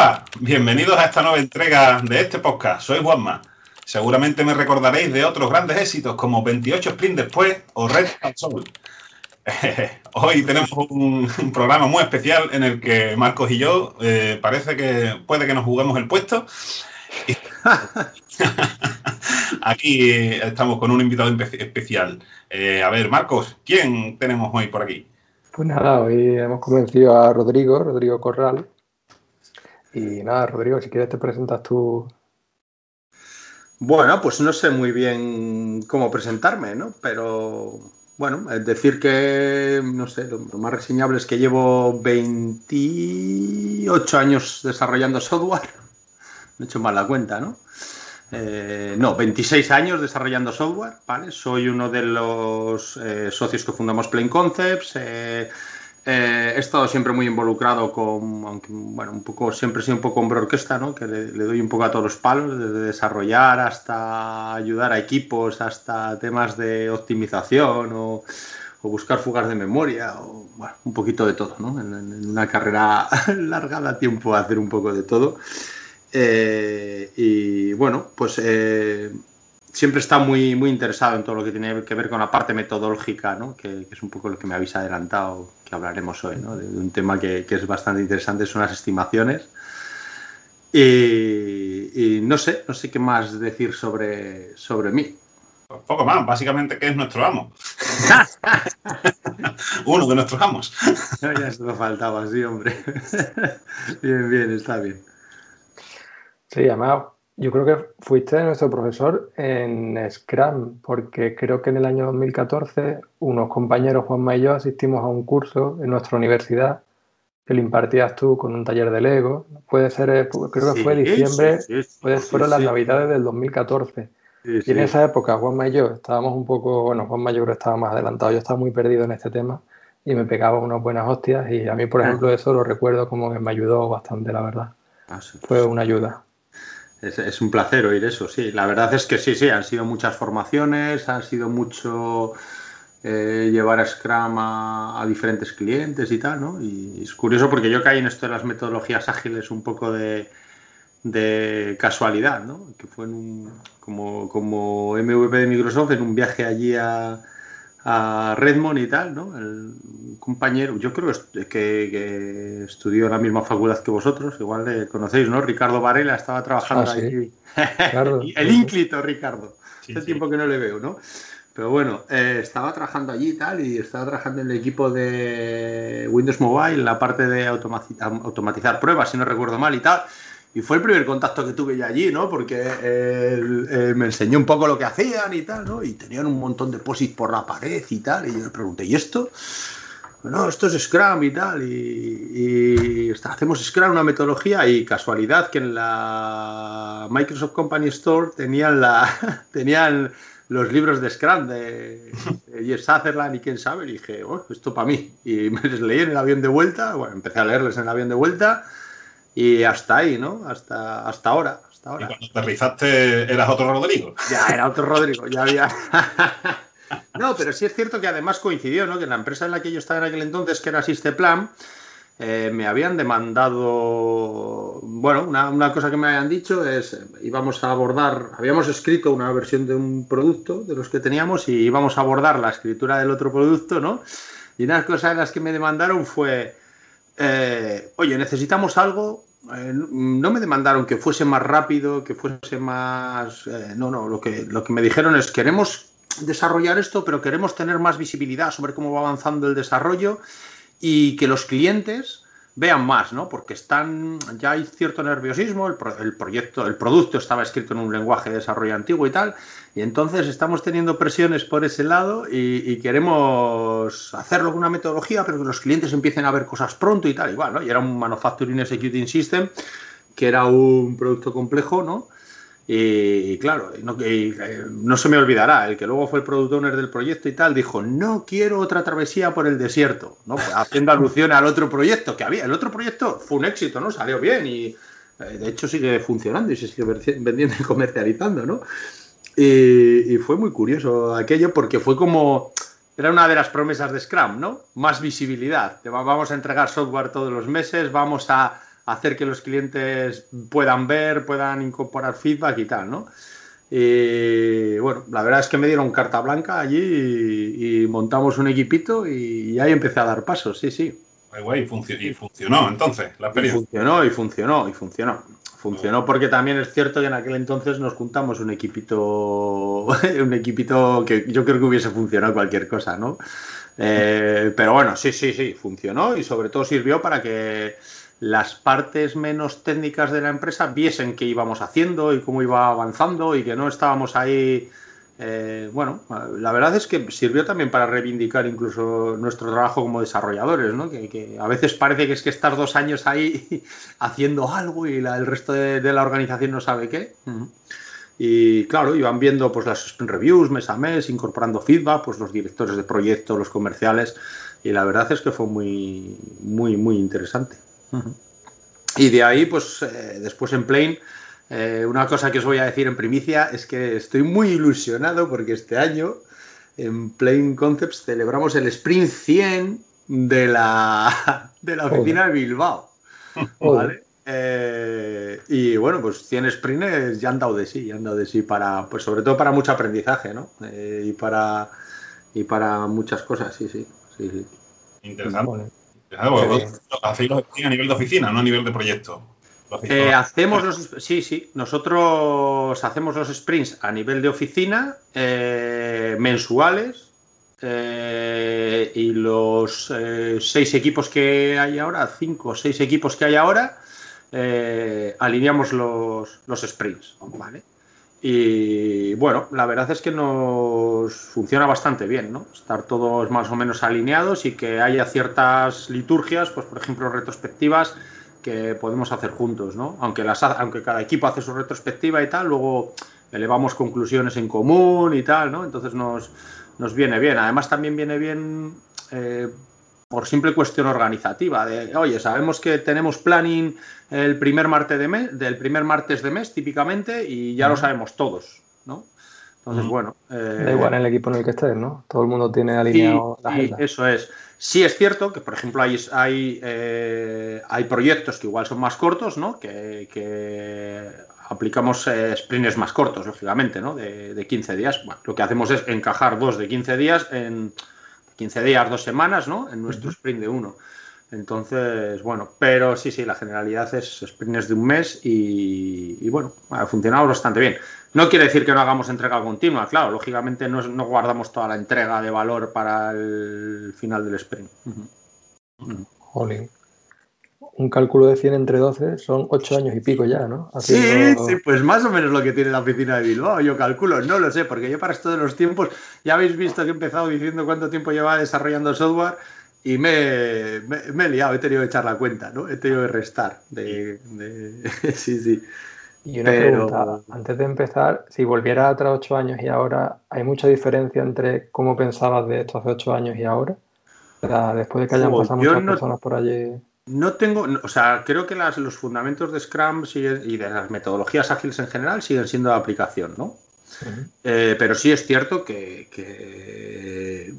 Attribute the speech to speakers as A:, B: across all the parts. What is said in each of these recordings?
A: Hola, bienvenidos a esta nueva entrega de este podcast. Soy Juanma. Seguramente me recordaréis de otros grandes éxitos como 28 Sprint después o Red al. Hoy tenemos un, programa muy especial en el que Marcos y yo eh, parece que puede que nos juguemos el puesto. aquí estamos con un invitado especial. Eh, a ver, Marcos, ¿quién tenemos hoy por aquí?
B: Pues nada, hoy hemos convencido a Rodrigo, Rodrigo Corral, y nada, Rodrigo, si quieres te presentas tú.
C: Bueno, pues no sé muy bien cómo presentarme, ¿no? Pero bueno, es decir que, no sé, lo, más reseñable es que llevo 28 años desarrollando software. Me he hecho mal la cuenta, ¿no? Eh, no, 26 años desarrollando software, ¿vale? Soy uno de los eh, socios que fundamos Plain Concepts. Eh, eh, he estado siempre muy involucrado con, aunque bueno, un poco, siempre he sido un poco hombre orquesta, ¿no? Que le, doy un poco a todos los palos, desde desarrollar hasta ayudar a equipos, hasta temas de optimización o, buscar fugas de memoria, o bueno, un poquito de todo, ¿no? En, una carrera larga da tiempo a hacer un poco de todo. Eh, y bueno, pues eh, siempre está muy, muy interesado en todo lo que tiene que ver con la parte metodológica, ¿no? que, es un poco lo que me habéis adelantado, que hablaremos hoy, ¿no? de, un tema que, es bastante interesante, son las estimaciones. Y, no sé, no sé qué más decir sobre, sobre mí.
A: Poco más, básicamente que es nuestro amo. Uno de nuestros amos.
C: ya se lo faltaba, sí, hombre. bien, bien, está bien.
B: Sí, además yo creo que fuiste nuestro profesor en Scrum, porque creo que en el año 2014 unos compañeros, Juanma y yo, asistimos a un curso en nuestra universidad que lo impartías tú con un taller de Lego. Puede ser, eh, creo que fue diciembre, fueron las navidades del 2014. y en esa época, Juanma y yo estábamos un poco, bueno, Juanma yo creo que estaba más adelantado, yo estaba muy perdido en este tema y me pegaba unas buenas hostias y a mí, por ah. ejemplo, eso lo recuerdo como que me ayudó bastante, la verdad. Ah, fue una ayuda.
C: Es, un placer oír eso, sí. La verdad es que sí, sí, han sido muchas formaciones, han sido mucho eh, llevar a Scrum a, diferentes clientes y tal, ¿no? Y es curioso porque yo caí en esto de las metodologías ágiles un poco de, casualidad, ¿no? Que fue en un, como, como MVP de Microsoft en un viaje allí a, a Redmond y tal, ¿no? El compañero, yo creo que, que, estudió en la misma facultad que vosotros, igual le conocéis, ¿no? Ricardo Varela estaba trabajando ahí. el ínclito, Ricardo. Hace tiempo que no le veo, ¿no? Pero bueno, eh, estaba trabajando allí y tal, y estaba trabajando en el equipo de Windows Mobile, en la parte de automatizar pruebas, si no recuerdo mal y tal. Y fue el primer contacto que tuve ya allí, ¿no? Porque me enseñó un poco lo que hacían y tal, ¿no? Y tenían un montón de posits por la pared y tal. Y yo le pregunté, ¿y esto? No, esto es Scrum y tal. Y, hacemos Scrum, una metodología. Y casualidad que en la Microsoft Company Store tenían, la, tenían los libros de Scrum de, de Sutherland y quién sabe. Y dije, oh, esto para mí. Y me les leí en el avión de vuelta. Bueno, empecé a leerles en el avión de vuelta y hasta ahí, ¿no? Hasta, hasta ahora. Hasta ahora.
A: Y cuando aterrizaste eras otro Rodrigo.
C: Ya, era otro Rodrigo, ya había. no, pero sí es cierto que además coincidió, ¿no? Que en la empresa en la que yo estaba en aquel entonces, que era Sisteplan, eh, me habían demandado, bueno, una, una, cosa que me habían dicho es, íbamos a abordar, habíamos escrito una versión de un producto de los que teníamos y íbamos a abordar la escritura del otro producto, ¿no? Y una cosa de las que me demandaron fue, eh, oye, necesitamos algo eh, no me demandaron que fuese más rápido, que fuese más... Eh, no, no, lo que, lo que me dijeron es queremos desarrollar esto, pero queremos tener más visibilidad sobre cómo va avanzando el desarrollo y que los clientes vean más, ¿no? Porque están, ya hay cierto nerviosismo, el, proyecto, el producto estaba escrito en un lenguaje de desarrollo antiguo y tal, y entonces estamos teniendo presiones por ese lado y, queremos hacerlo con una metodología, pero que los clientes empiecen a ver cosas pronto y tal, igual, ¿no? Y era un Manufacturing Executing System, que era un producto complejo, ¿no? Y, claro, eh, no, se me olvidará, el que luego fue el product owner del proyecto y tal, dijo, no quiero otra travesía por el desierto, ¿no? Pues haciendo alusión al otro proyecto que había. El otro proyecto fue un éxito, ¿no? Salió bien y eh, de hecho sigue funcionando y se sigue vendiendo y comercializando, ¿no? Y, fue muy curioso aquello porque fue como, era una de las promesas de Scrum, ¿no? Más visibilidad. Vamos a entregar software todos los meses, vamos a hacer que los clientes puedan ver, puedan incorporar feedback y tal, ¿no? Y bueno, la verdad es que me dieron carta blanca allí y, montamos un equipito y, ahí empecé a dar pasos, sí, sí.
A: Guay, y funcionó entonces la experiencia.
C: funcionó y funcionó y funcionó. Funcionó porque también es cierto que en aquel entonces nos juntamos un equipito, un equipito que yo creo que hubiese funcionado cualquier cosa, ¿no? Eh, pero bueno, sí, sí, sí, funcionó y sobre todo sirvió para que las partes menos técnicas de la empresa viesen qué íbamos haciendo y cómo iba avanzando y que no estábamos ahí. Eh, bueno, la verdad es que sirvió también para reivindicar incluso nuestro trabajo como desarrolladores, ¿no? Que, a veces parece que es que estás dos años ahí haciendo algo y el resto de, la organización no sabe qué. Y claro, iban viendo pues las reviews mes a mes, incorporando feedback, pues los directores de proyecto, los comerciales, y la verdad es que fue muy, muy, muy interesante. Y de ahí, pues eh, después en Plane, eh, una cosa que os voy a decir en primicia es que estoy muy ilusionado porque este año en Plane Concepts celebramos el Sprint 100 de la, de la oficina de Bilbao. Eh, y bueno, pues 100 sprints ya han dado de sí, ya han dado de sí para, pues sobre todo para mucho aprendizaje, ¿no? y para y para muchas cosas, sí, sí, sí,
A: Interesante. Hacéis los a nivel de oficina, no a nivel de proyecto.
C: Eh, hacemos los, sí, sí, nosotros hacemos los sprints a nivel de oficina eh, mensuales eh, y los seis equipos que hay ahora, cinco o seis equipos que hay ahora, alineamos los, los sprints, ¿vale? Y bueno, la verdad es que nos funciona bastante bien, ¿no? Estar todos más o menos alineados y que haya ciertas liturgias, pues por ejemplo retrospectivas que podemos hacer juntos, ¿no? Aunque, las, aunque cada equipo hace su retrospectiva y tal, luego elevamos conclusiones en común y tal, ¿no? Entonces nos, nos viene bien. Además también viene bien eh, por simple cuestión organizativa, de, oye, sabemos que tenemos planning el primer martes de mes, del primer martes de mes típicamente y ya lo sabemos todos, ¿no? Entonces, bueno.
B: Eh, da igual en el equipo en el que estés, ¿no? Todo el mundo tiene alineado
C: la agenda. eso es. Sí es cierto que, por ejemplo, hay, hay, eh, hay proyectos que igual son más cortos, ¿no? Que, aplicamos eh, sprints más cortos, lógicamente, ¿no? De, de 15 días. Bueno, lo que hacemos es encajar dos de 15 días en 15 días, dos semanas, ¿no? En nuestro sprint de uno. Entonces, bueno, pero sí, sí, la generalidad es sprints de un mes y, bueno, ha funcionado bastante bien. No quiere decir que no hagamos entrega continua, claro, lógicamente no, guardamos toda la entrega de valor para el final del sprint.
B: Jolín un cálculo de 100 entre 12 son 8 años y pico ya, ¿no?
C: Sí, sí, pues más o menos lo que tiene la oficina de Bilbao, yo calculo, no lo sé, porque yo para esto de los tiempos, ya habéis visto que he empezado diciendo cuánto tiempo llevaba desarrollando software y me, me, he liado, he tenido que echar la cuenta, ¿no? He tenido que restar. De, sí, sí.
B: Y una pregunta, antes de empezar, si volviera atrás 8 años y ahora, ¿hay mucha diferencia entre cómo pensabas de esto hace 8 años y ahora? después de que hayan pasado muchas personas por allí.
C: No tengo, o sea, creo que los fundamentos de Scrum y de las metodologías ágiles en general siguen siendo de aplicación, ¿no? Eh, pero sí es cierto que, que,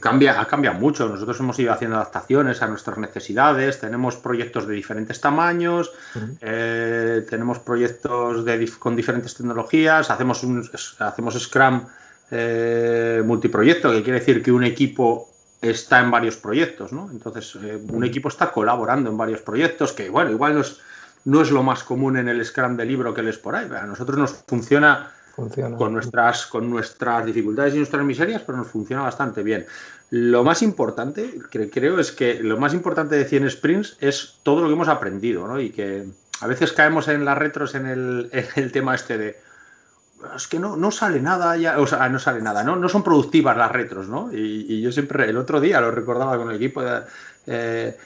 C: cambia, ha cambiado mucho. Nosotros hemos ido haciendo adaptaciones a nuestras necesidades, tenemos proyectos de diferentes tamaños, eh, tenemos proyectos con diferentes tecnologías, hacemos, un, hacemos Scrum eh, multiproyecto, que quiere decir que un equipo está en varios proyectos, ¿no? Entonces, eh, un equipo está colaborando en varios proyectos que, bueno, igual no es, no es lo más común en el Scrum de libro que les por ahí. A nosotros nos funciona, Con, nuestras, con nuestras dificultades y nuestras miserias, pero nos funciona bastante bien. Lo más importante, creo, es que lo más importante de 100 sprints es todo lo que hemos aprendido, ¿no? Y que a veces caemos en las retros en el, en el tema este de es que no, no sale nada, ya, o sea, no sale nada, no, no son productivas las retros, ¿no? Y, yo siempre, el otro día lo recordaba con el equipo, eh,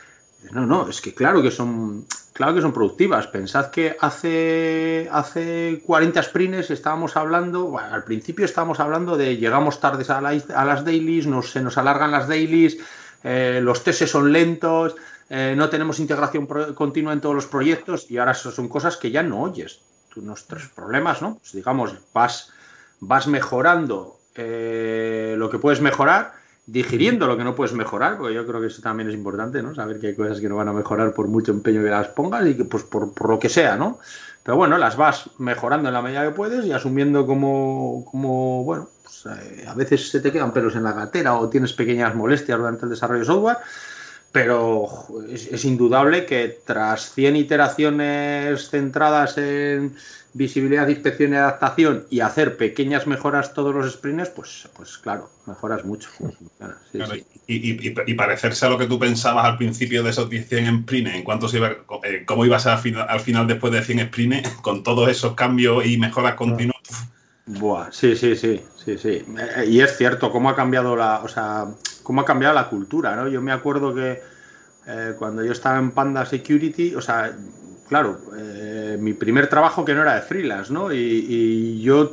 C: no, no, es que claro que son, claro que son productivas. Pensad que hace, hace 40 sprints estábamos hablando, al principio estábamos hablando de llegamos tardes a, las dailies, se nos alargan las dailies, eh, los tests son lentos, eh, no tenemos integración continua en todos los proyectos y ahora son cosas que ya no oyes nuestros problemas, ¿no? Pues digamos, vas, vas mejorando eh, lo que puedes mejorar digiriendo lo que no puedes mejorar, porque yo creo que eso también es importante, ¿no? Saber que hay cosas que no van a mejorar por mucho empeño que las pongas y que pues por, por lo que sea, ¿no? Pero bueno, las vas mejorando en la medida que puedes y asumiendo como, como bueno, pues, eh, a veces se te quedan pelos en la gatera o tienes pequeñas molestias durante el desarrollo de software, pero es, es indudable que tras 100 iteraciones centradas en visibilidad, inspección y adaptación y hacer pequeñas mejoras todos los sprints, pues, pues claro, mejoras mucho.
A: Sí, claro, sí. Y, y, y, parecerse a lo que tú pensabas al principio de esos 100 sprints, en cuanto se iba, eh, cómo ibas al final, al final después de 100 sprints, con todos esos cambios y mejoras continuas.
C: Buah, sí, sí, sí, sí, sí. Y es cierto, cómo ha cambiado la, o sea, cómo ha cambiado la cultura, ¿no? Yo me acuerdo que eh, cuando yo estaba en Panda Security, o sea, claro, eh, mi primer trabajo que no era de freelance, ¿no? Y, yo,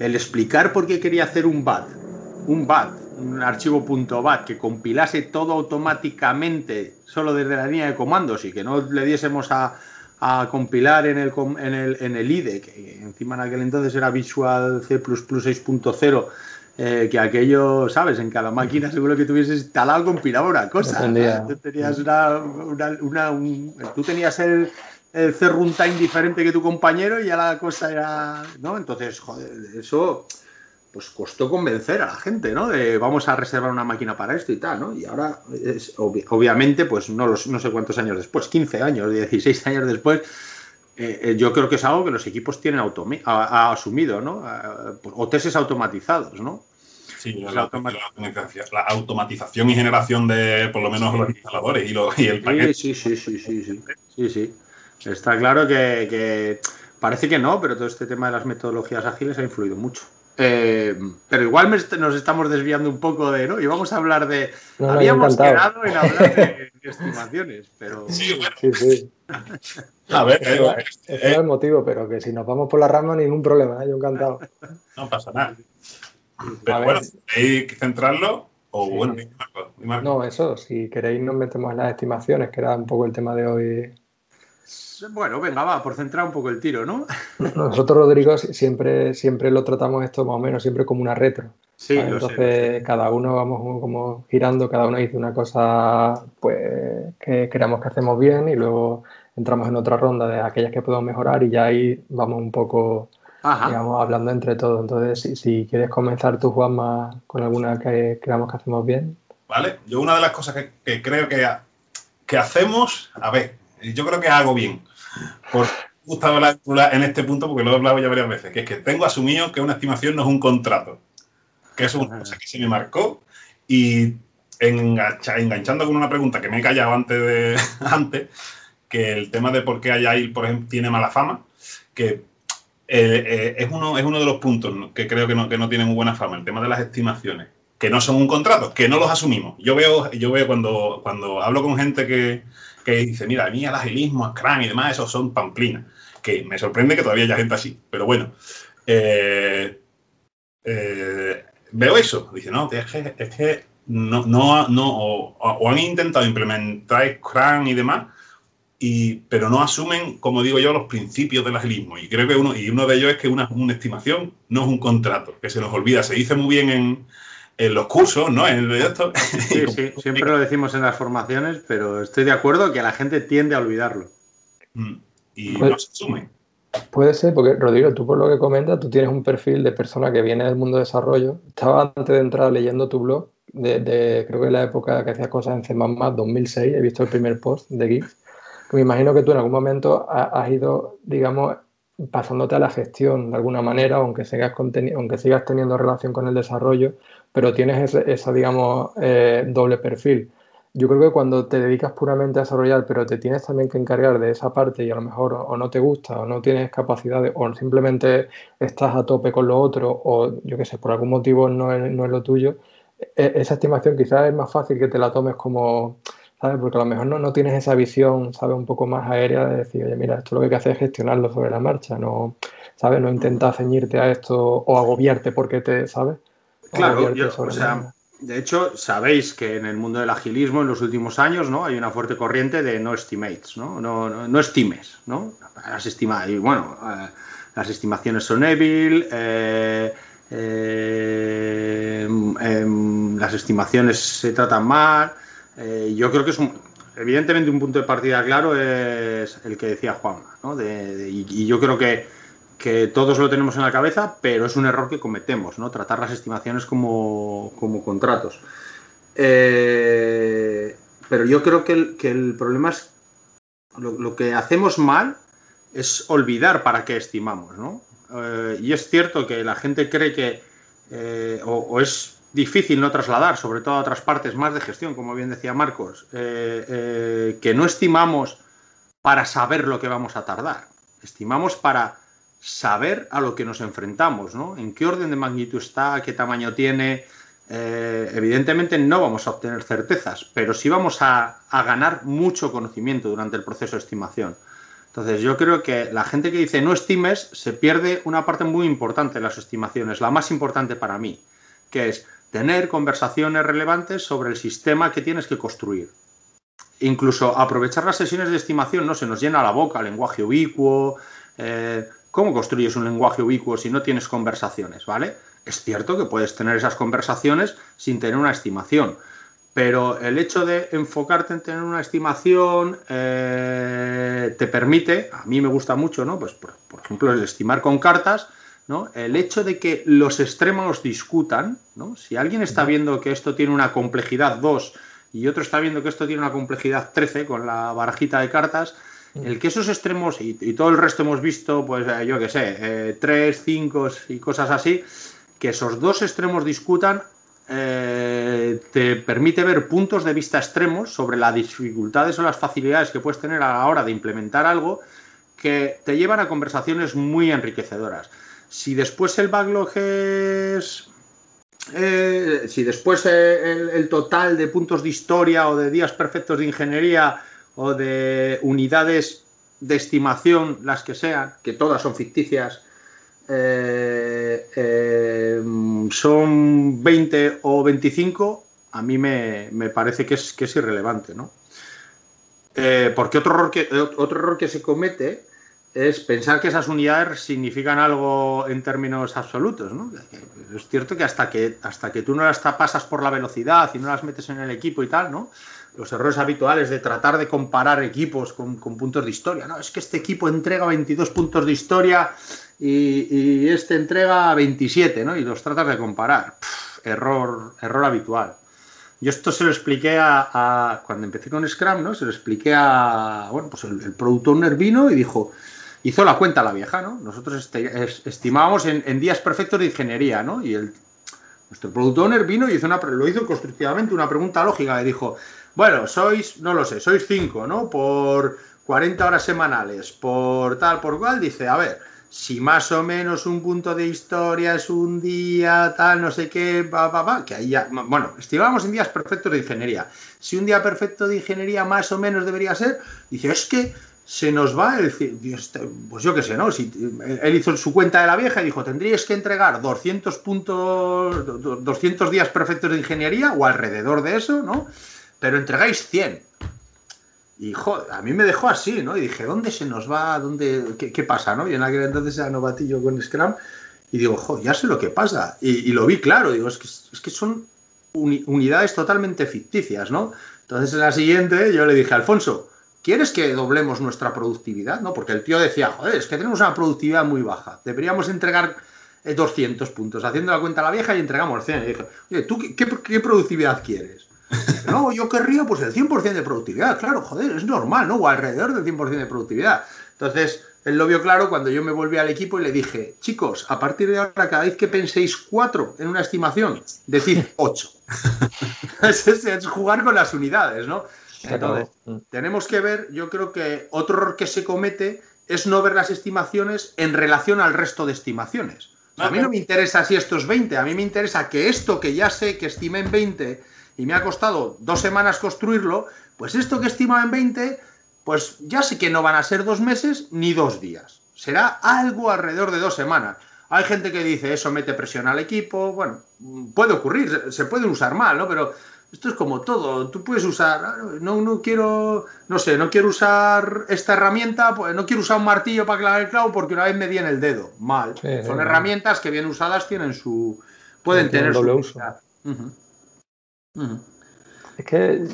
C: el explicar por qué quería hacer un BAT, un BAT, un archivo .bat que compilase todo automáticamente solo desde la línea de comandos y que no le diésemos a, a compilar en el, en, el, en el IDE, que encima en aquel entonces era Visual C++ 6.0, eh, que aquello, ¿sabes? En cada máquina seguro que tuvieses instalado compilaba una cosa. Tú tenías, una, una, una un, tú tenías el, el C runtime diferente que tu compañero y ya la cosa era, ¿no? Entonces, joder, eso pues costó convencer a la gente, ¿no? De vamos a reservar una máquina para esto y tal, ¿no? Y ahora, es, ob obviamente, pues no, los, no sé cuántos años después, 15 años, 16 años después, eh, yo creo que es algo que los equipos tienen a, a, asumido, ¿no? A, o testes automatizados, ¿no?
A: Sí, la, la, automatización, la, automatización y generación de, por lo menos, los instaladores y, lo, y el paquete.
C: Sí, sí, sí, sí, sí, sí, sí. Está claro que, que parece que no, pero todo este tema de las metodologías ágiles ha influido mucho. Eh, pero igual me, nos estamos desviando un poco de, ¿no? Y vamos a hablar de. No, habíamos quedado en hablar de, de, estimaciones, pero.
B: Sí, bueno. sí. sí. A ver, eh, ese eh, es el motivo, pero que si nos vamos por la rama, ningún problema, ¿eh? yo encantado.
A: No pasa nada. Pero ¿queréis centrarlo? O sí. bueno,
B: no, eso, si queréis, nos metemos en las estimaciones, que era un poco el tema de hoy
C: bueno, venga, va, por centrar un poco el tiro, ¿no?
B: Nosotros, Rodrigo, siempre, siempre lo tratamos esto más o menos siempre como una retro.
C: Sí,
B: ¿vale? Entonces, sé, sé. cada uno vamos como girando, cada uno dice una cosa pues que creamos que hacemos bien y luego entramos en otra ronda de aquellas que podemos mejorar y ya ahí vamos un poco, Ajá. digamos, hablando entre todos. Entonces, si, si quieres comenzar tú, Juanma, con alguna que creamos que hacemos bien.
A: Vale, yo una de las cosas que, que creo que, que hacemos, a ver, yo creo que hago bien. Por Gustavo la en este punto, porque lo he hablado ya varias veces, que es que tengo asumido que una estimación no es un contrato, que es una cosa que se me marcó y engancha, enganchando con una pregunta que me he callado antes de antes, que el tema de por qué Agile, por ejemplo, tiene mala fama, que eh, eh, es, uno, es uno de los puntos que creo que no, que no tiene muy buena fama, el tema de las estimaciones, que no son un contrato, que no los asumimos. Yo veo, yo veo cuando, cuando hablo con gente que, que dice, mira, a mí el agilismo, Scrum y demás, esos son pamplinas. Que me sorprende que todavía haya gente así, pero bueno. Eh, veo eso. Dice, no, es que, es que no, no, no o, o, han intentado implementar Scrum y demás, y, pero no asumen, como digo yo, los principios del agilismo. Y creo que uno, y uno de ellos es que una, una estimación no es un contrato, que se nos olvida. Se dice muy bien en, en los cursos, ¿no? En esto.
C: Sí, sí, siempre lo decimos en las formaciones, pero estoy de acuerdo que la gente tiende a olvidarlo.
A: Mm, y pues, no se asume.
B: Puede ser, porque Rodrigo, tú por lo que comentas, tú tienes un perfil de persona que viene del mundo de desarrollo. Estaba antes de entrar leyendo tu blog, de, de creo que en la época que hacías cosas en C++, 2006, he visto el primer post de Me imagino que tú en algún momento has ido, digamos, pasándote a la gestión de alguna manera, aunque sigas, aunque sigas teniendo relación con el desarrollo, pero tienes ese, esa, digamos, eh, doble perfil. Yo creo que cuando te dedicas puramente a desarrollar, pero te tienes también que encargar de esa parte y a lo mejor o, no te gusta o no tienes capacidad o simplemente estás a tope con lo otro o yo qué sé, por algún motivo no es, no es lo tuyo, e, esa estimación quizás es más fácil que te la tomes como, ¿sabes? Porque a lo mejor no, no tienes esa visión, ¿sabes? Un poco más aérea de decir, oye, mira, esto lo que hay que hacer es gestionarlo sobre la marcha, no, ¿sabes? No intentas ceñirte a esto o agobiarte porque te, ¿sabes?
C: Claro, yo, o sea, de hecho, sabéis que en el mundo del agilismo en los últimos años ¿no? hay una fuerte corriente de no estimates, no, no, no, no estimes, ¿no? Las estima y bueno, eh, las estimaciones son débil, eh, eh, las estimaciones se tratan mal. Eh, yo creo que es un, evidentemente un punto de partida claro es el que decía Juan, ¿no? y, yo creo que, que, todos lo tenemos en la cabeza, pero es un error que cometemos, ¿no? Tratar las estimaciones como, como contratos. Eh, pero yo creo que el, que el problema es lo, que hacemos mal es olvidar para qué estimamos, ¿no? Eh, y es cierto que la gente cree que o, es difícil no trasladar, sobre todo a otras partes más de gestión, como bien decía Marcos, eh, que no estimamos para saber lo que vamos a tardar, estimamos para saber a lo que nos enfrentamos, ¿no? En qué orden de magnitud está, qué tamaño tiene. evidentemente no vamos a obtener certezas, pero sí vamos a ganar mucho conocimiento durante el proceso de estimación. Entonces, yo creo que la gente que dice no estimes se pierde una parte muy importante de las estimaciones, la más importante para mí, que es tener conversaciones relevantes sobre el sistema que tienes que construir. Incluso aprovechar las sesiones de estimación, no se nos llena la boca, lenguaje ubicuo. Eh, ¿Cómo construyes un lenguaje ubicuo si no tienes conversaciones? ¿Vale? Es cierto que puedes tener esas conversaciones sin tener una estimación, pero el hecho de enfocarte en tener una estimación eh, te permite, a mí me gusta mucho, ¿no? Pues por, ejemplo, el estimar con cartas, ¿no? El hecho de que los extremos discutan, ¿no? Si alguien está viendo que esto tiene una complejidad 2 y otro está viendo que esto tiene una complejidad 13 con la barajita de cartas, el que esos extremos y, todo el resto hemos visto, pues eh, yo qué sé, 3, eh, 5 y cosas así, que esos dos extremos discutan eh, te permite ver puntos de vista extremos sobre las dificultades o las facilidades que puedes tener a la hora de implementar algo que te llevan a conversaciones muy enriquecedoras. Si después el backlog es... Eh, si después el, total de puntos de historia o de días perfectos de ingeniería o de unidades de estimación, las que sean, que todas son ficticias, eh, eh, son 20 o 25, a mí me, parece que es, que es irrelevante, ¿no? Eh, porque otro error, que, otro error que se comete es pensar que esas unidades significan algo en términos absolutos, ¿no? Es cierto que hasta que, hasta que tú no las pasas por la velocidad y no las metes en el equipo y tal, ¿no? Los errores habituales de tratar de comparar equipos con, puntos de historia, ¿no? Es que este equipo entrega 22 puntos de historia y, este entrega 27, ¿no? Y los tratas de comparar. error, error habitual. Yo esto se lo expliqué a, cuando empecé con Scrum, ¿no? Se lo expliqué a, bueno, pues el, el product owner vino y dijo, hizo la cuenta la vieja, ¿no? Nosotros este, estimábamos en, días perfectos de ingeniería, ¿no? Y el, nuestro product owner vino y hizo una, lo hizo constructivamente una pregunta lógica. Le dijo, bueno, sois, no lo sé, sois cinco, ¿no? Por 40 horas semanales, por tal, por cual. Dice, a ver, si más o menos un punto de historia es un día, tal, no sé qué, va, va, va, que ahí ya, bueno, estimamos en días perfectos de ingeniería. Si un día perfecto de ingeniería más o menos debería ser, dice, es que se nos va el, este, pues yo qué sé, ¿no? Si, él hizo su cuenta de la vieja y dijo, tendríais que entregar 200 puntos, 200 días perfectos de ingeniería o alrededor de eso, ¿no? Pero entregáis 100. Y a mí me dejó así, ¿no? Y dije, ¿dónde se nos va? ¿Dónde, qué, pasa? ¿no? Y en aquel entonces era novatillo con Scrum. Y digo, jo, ya sé lo que pasa. Y, lo vi claro. Digo, es que, es que son unidades totalmente ficticias, ¿no? Entonces en la siguiente yo le dije, Alfonso, ¿quieres que doblemos nuestra productividad? ¿No? Porque el tío decía, joder, es que tenemos una productividad muy baja. Deberíamos entregar 200 eh, puntos. Haciendo la cuenta a la vieja y entregamos 100. Y dije, oye, ¿tú qué productividad quieres? No, yo querría pues el 100% de productividad, claro, joder, es normal, ¿no? O alrededor del 100% de productividad. Entonces, él lo vio claro cuando yo me volví al equipo y le dije, chicos, a partir de ahora, cada vez que penséis cuatro en una estimación, decid ocho. es, jugar con las unidades, ¿no? Entonces, mm. tenemos que ver, yo creo que otro error que se comete es no ver las estimaciones en relación al resto de estimaciones. a mí no me interesa si esto es 20, a mí me interesa que esto que ya sé que estimé en 20 y me ha costado dos semanas construirlo, pues esto que estimaba en 20, pues ya sé que no van a ser dos meses ni dos días. Será algo alrededor de dos semanas. Hay gente que dice eso mete presión al equipo. Bueno, puede ocurrir, se puede usar mal, ¿no? Pero esto es como todo. Tú puedes usar, no, no quiero, no sé, no quiero usar esta herramienta, pues no quiero usar un martillo para clavar el clavo porque una vez me di en el dedo. Mal. Son herramientas que bien usadas tienen su, pueden tener su uso.
B: Es que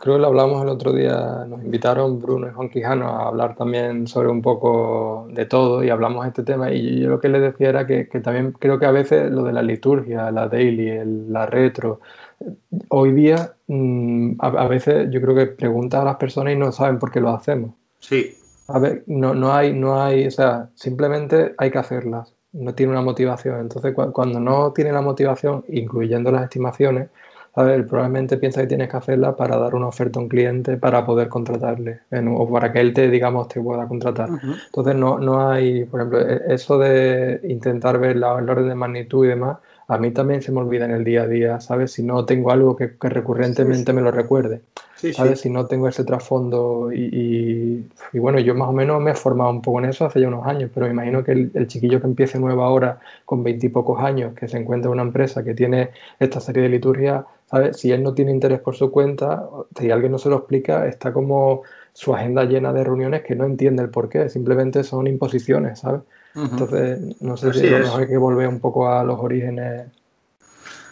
B: creo que lo hablamos el otro día, nos invitaron Bruno y Juan Quijano a hablar también sobre un poco de todo y hablamos de este tema y yo, lo que les decía era que, también creo que a veces lo de la liturgia, la daily, la retro, hoy día mm, a, veces yo creo que preguntan a las personas y no saben por qué lo hacemos.
C: Sí.
B: A ver, no, no hay, no hay, o sea, simplemente hay que hacerlas, no tiene una motivación. Entonces, cuando no tiene la motivación, incluyendo las estimaciones, a ver, probablemente piensa que tienes que hacerla para dar una oferta a un cliente para poder contratarle o para que él te, digamos, te pueda contratar. Entonces, no, no hay, por ejemplo, e, eso de intentar ver la, el orden de magnitud y demás, a mí también se me olvida en el día a día, ¿sabes? Si no tengo algo que, recurrentemente me lo recuerde, ¿sabes? Si no tengo ese trasfondo y, y, bueno, yo más o menos me he formado un poco en eso hace ya unos años, pero me imagino que el, chiquillo que empiece nuevo ahora con veintipocos años, que se encuentra en una empresa que tiene esta serie de liturgias, ¿sabes? Si él no tiene interés por su cuenta, si alguien no se lo explica, está como su agenda llena de reuniones que no entiende el por qué, simplemente son imposiciones, ¿sabes? Entonces, no sé si a lo mejor hay que volver un poco a los orígenes.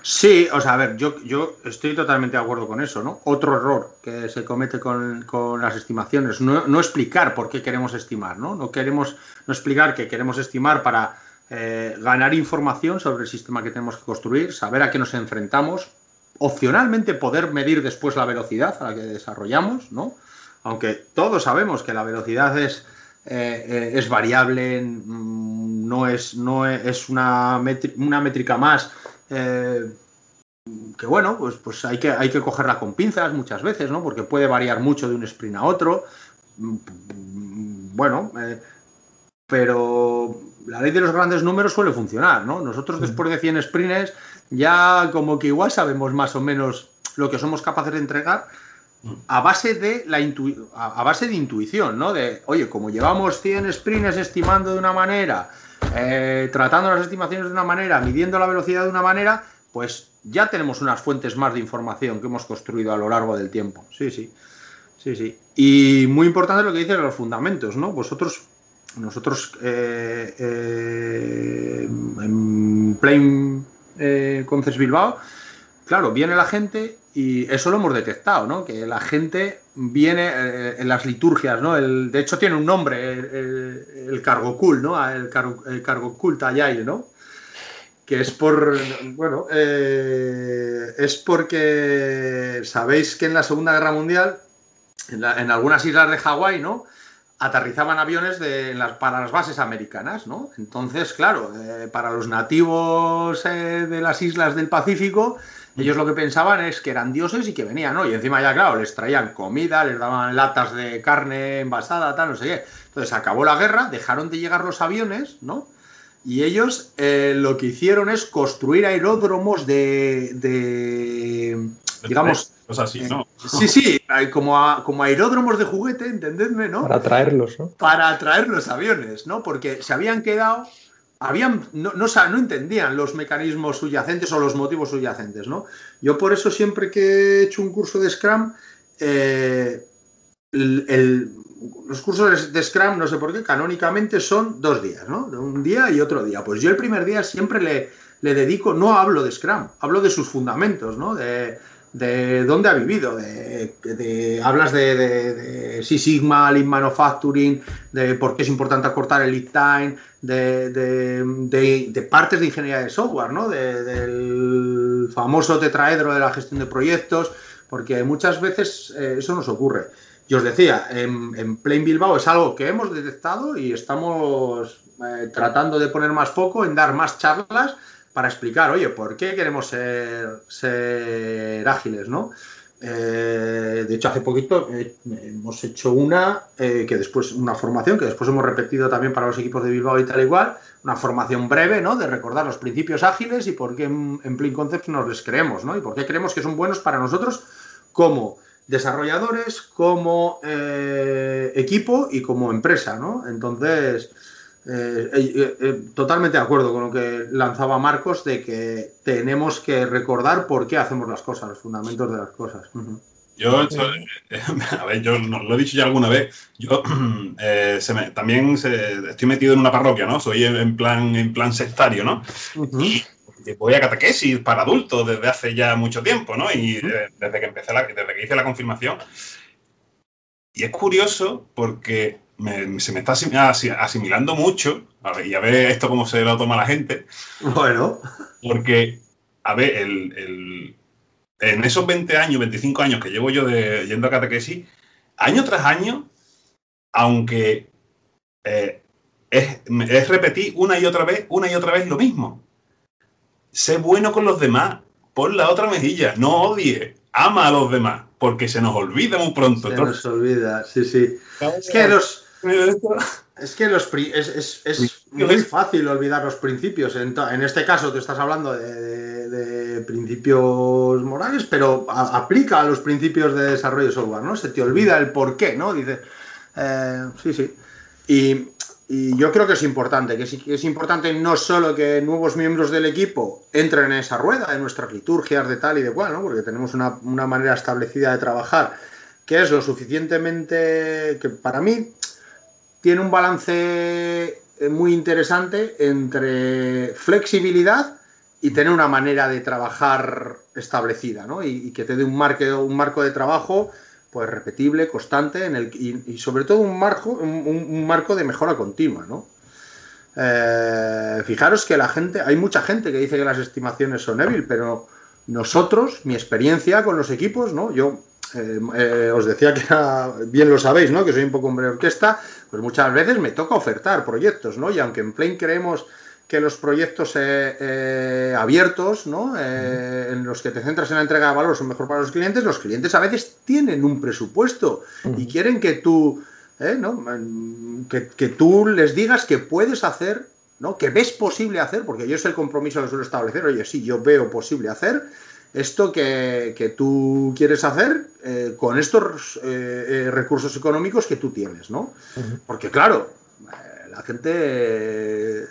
C: Sí, o sea, a ver, yo, yo estoy totalmente de acuerdo con eso, ¿no? Otro error que se comete con, las estimaciones, no, explicar por qué queremos estimar, ¿no? No queremos, no explicar que queremos estimar para eh, ganar información sobre el sistema que tenemos que construir, saber a qué nos enfrentamos, opcionalmente poder medir después la velocidad a la que desarrollamos, ¿no? Aunque todos sabemos que la velocidad es eh, eh, es variable, mm, no es, no es una, una métrica más. Eh, que bueno, pues, pues hay, que, hay que cogerla con pinzas muchas veces, ¿no? Porque puede variar mucho de un sprint a otro. Mm, bueno, pero la ley de los grandes números suele funcionar, ¿no? Nosotros después de 100 sprints ya como que igual sabemos más o menos lo que somos capaces de entregar a base de la a base de intuición, ¿no? De, oye, como llevamos 100 sprints estimando de una manera, eh, tratando las estimaciones de una manera, midiendo la velocidad de una manera, pues ya tenemos unas fuentes más de información que hemos construido a lo largo del tiempo. Sí, sí. Sí, sí. Y muy importante lo que dices los fundamentos, ¿no? Vosotros, nosotros eh, eh, en Plain Concepts Bilbao, claro, viene la gente y eso lo hemos detectado, ¿no? Que la gente viene eh, en las liturgias, ¿no? De hecho tiene un nombre, el, cargo cool, ¿no? El cargo, el cargo Tayay, ¿no? Que es por, bueno, eh, es porque sabéis que en la Segunda Guerra Mundial, en, algunas islas de Hawái, ¿no? aterrizaban aviones para las bases americanas, ¿no? Entonces, claro, eh, para los nativos de las islas del Pacífico, ellos lo que pensaban es que eran dioses y que venían, ¿no? Y encima ya, claro, les traían comida, les daban latas de carne envasada, tal, no sé qué. Entonces acabó la guerra, dejaron de llegar los aviones, ¿no? Y ellos eh, lo que hicieron es construir aeródromos de, de digamos...
A: Así, ¿no?
C: Sí, sí, como, como aeródromos de juguete, entendedme, ¿no?
B: Para traerlos, ¿no?
C: Para traer los aviones, ¿no? Porque se habían quedado habían, no, no, no, entendían los mecanismos subyacentes o los motivos subyacentes, ¿no? Yo por eso siempre que he hecho un curso de Scrum, eh, los cursos de Scrum, no sé por qué, canónicamente son dos días, ¿no? Un día y otro día. Pues yo el primer día siempre le, le dedico, no hablo de Scrum, hablo de sus fundamentos, ¿no? De, de dónde ha vivido, de, hablas de, de, Six Sigma, Lean Manufacturing, de por qué es importante acortar el lead time, de, partes de ingeniería de software, ¿no? del famoso tetraedro de la gestión de proyectos, porque muchas veces eh, eso nos ocurre. Yo os decía, en, en Plain Bilbao es algo que hemos detectado y estamos eh, tratando de poner más foco en dar más charlas para explicar, oye, ¿por qué queremos ser, ser ágiles, no? Eh, de hecho, hace poquito eh, hemos hecho una eh, que después, una formación que después hemos repetido también para los equipos de Bilbao y tal igual, una formación breve, ¿no? De recordar los principios ágiles y por qué en, en Plain Concepts nos les creemos, ¿no? Y por qué creemos que son buenos para nosotros como desarrolladores, como equipo y como empresa, ¿no? Entonces, eh, eh, eh, totalmente de acuerdo con lo que lanzaba Marcos de que tenemos que recordar por qué hacemos las cosas, los fundamentos de las cosas.
A: Yo, a ver, yo lo he dicho ya alguna vez, yo también estoy metido en una parroquia, ¿no? Soy en plan, en plan sectario, ¿no? Y voy a catequesis para adultos desde hace ya mucho tiempo, ¿no? Y eh, desde que empecé, la, desde que hice la confirmación. Y es curioso porque se me está asimilando mucho, y a ver esto cómo se lo toma la gente.
C: Bueno.
A: Porque, a ver, el, en esos 20 años, 25 años que llevo yo de, yendo a catequesis, año tras año, aunque eh, es, es, repetir una y otra vez, una y otra vez lo mismo. Sé bueno con los demás, pon la otra mejilla, no odie, ama a los demás, porque se nos olvida muy pronto.
C: Se nos olvida, sí, sí. Es que los, es que los es, es, muy fácil olvidar los principios. En, este caso te estás hablando de, principios morales, pero aplica a los principios de desarrollo de software, ¿no? Se te olvida el por qué, ¿no? Dice, eh, sí, sí. Y, yo creo que es importante, que es, es, importante no solo que nuevos miembros del equipo entren en esa rueda de nuestras liturgias de tal y de cual, ¿no? Porque tenemos una, una manera establecida de trabajar que es lo suficientemente, que para mí tiene un balance eh, muy interesante entre flexibilidad y tener una manera de trabajar establecida, ¿no? Y, que te dé un marco, un marco de trabajo pues repetible, constante, en el, y, sobre todo un marco, un, marco de mejora continua, ¿no? Eh, fijaros que la gente, hay mucha gente que dice que las estimaciones son débil, pero nosotros, mi experiencia con los equipos, ¿no? Yo eh, eh, os decía que bien lo sabéis, ¿no? Que soy un poco hombre orquesta, pues muchas veces me toca ofertar proyectos, ¿no? Y aunque en Plain creemos que los proyectos eh, abiertos, ¿no? en los que te centras en la entrega de valor son mejor para los clientes, los clientes a veces tienen un presupuesto y quieren que tú, ¿no? que, que tú les digas que puedes hacer ¿no? que ves posible hacer, porque yo es el compromiso que suelo establecer, oye, sí, yo veo posible hacer, esto que, tú quieres hacer eh, con estos eh, eh, recursos económicos que tú tienes, ¿no? Porque claro, la gente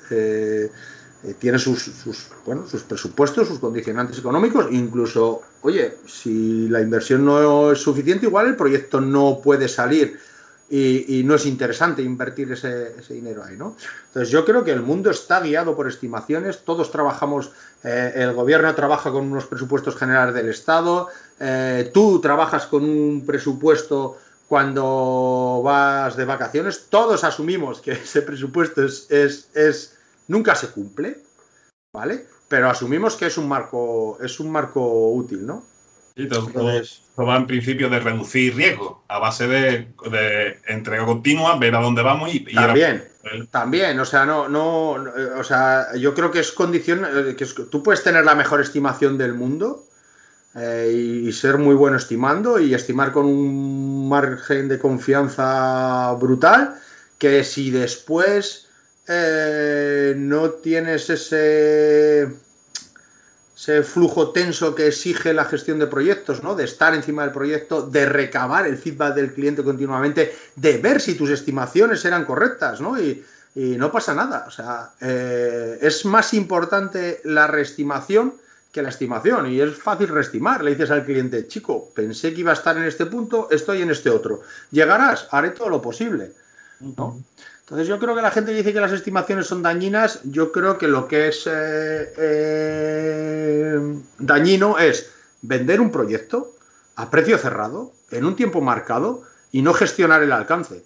C: tiene sus, sus, bueno, sus presupuestos, sus condicionantes económicos, incluso, oye, si la inversión no es suficiente, igual el proyecto no puede salir y, no es interesante invertir ese, dinero ahí, ¿no? Entonces yo creo que el mundo está guiado por estimaciones, todos trabajamos, eh, el gobierno trabaja con unos presupuestos generales del Estado, eh, tú trabajas con un presupuesto cuando vas de vacaciones, todos asumimos que ese presupuesto es, es, es nunca se cumple, ¿vale? Pero asumimos que es un marco, es un marco útil, ¿no?
A: Sí, todo, va en principio de reducir riesgo a base de, entrega continua, ver a dónde vamos y,
C: también, también, o sea, no, no, o sea, yo creo que es condición eh, que tú puedes tener la mejor estimación del mundo eh, y, ser muy bueno estimando y estimar con un margen de confianza brutal que si después eh, no tienes ese ese flujo tenso que exige la gestión de proyectos, ¿no? De estar encima del proyecto, de recabar el feedback del cliente continuamente, de ver si tus estimaciones eran correctas, ¿no? Y, no pasa nada. O sea, eh, es más importante la reestimación que la estimación. Y es fácil reestimar. Le dices al cliente, chico, pensé que iba a estar en este punto, estoy en este otro. Llegarás, haré todo lo posible. Entonces yo creo que la gente dice que las estimaciones son dañinas, yo creo que lo que es eh, eh, dañino es vender un proyecto a precio cerrado, en un tiempo marcado, y no gestionar el alcance.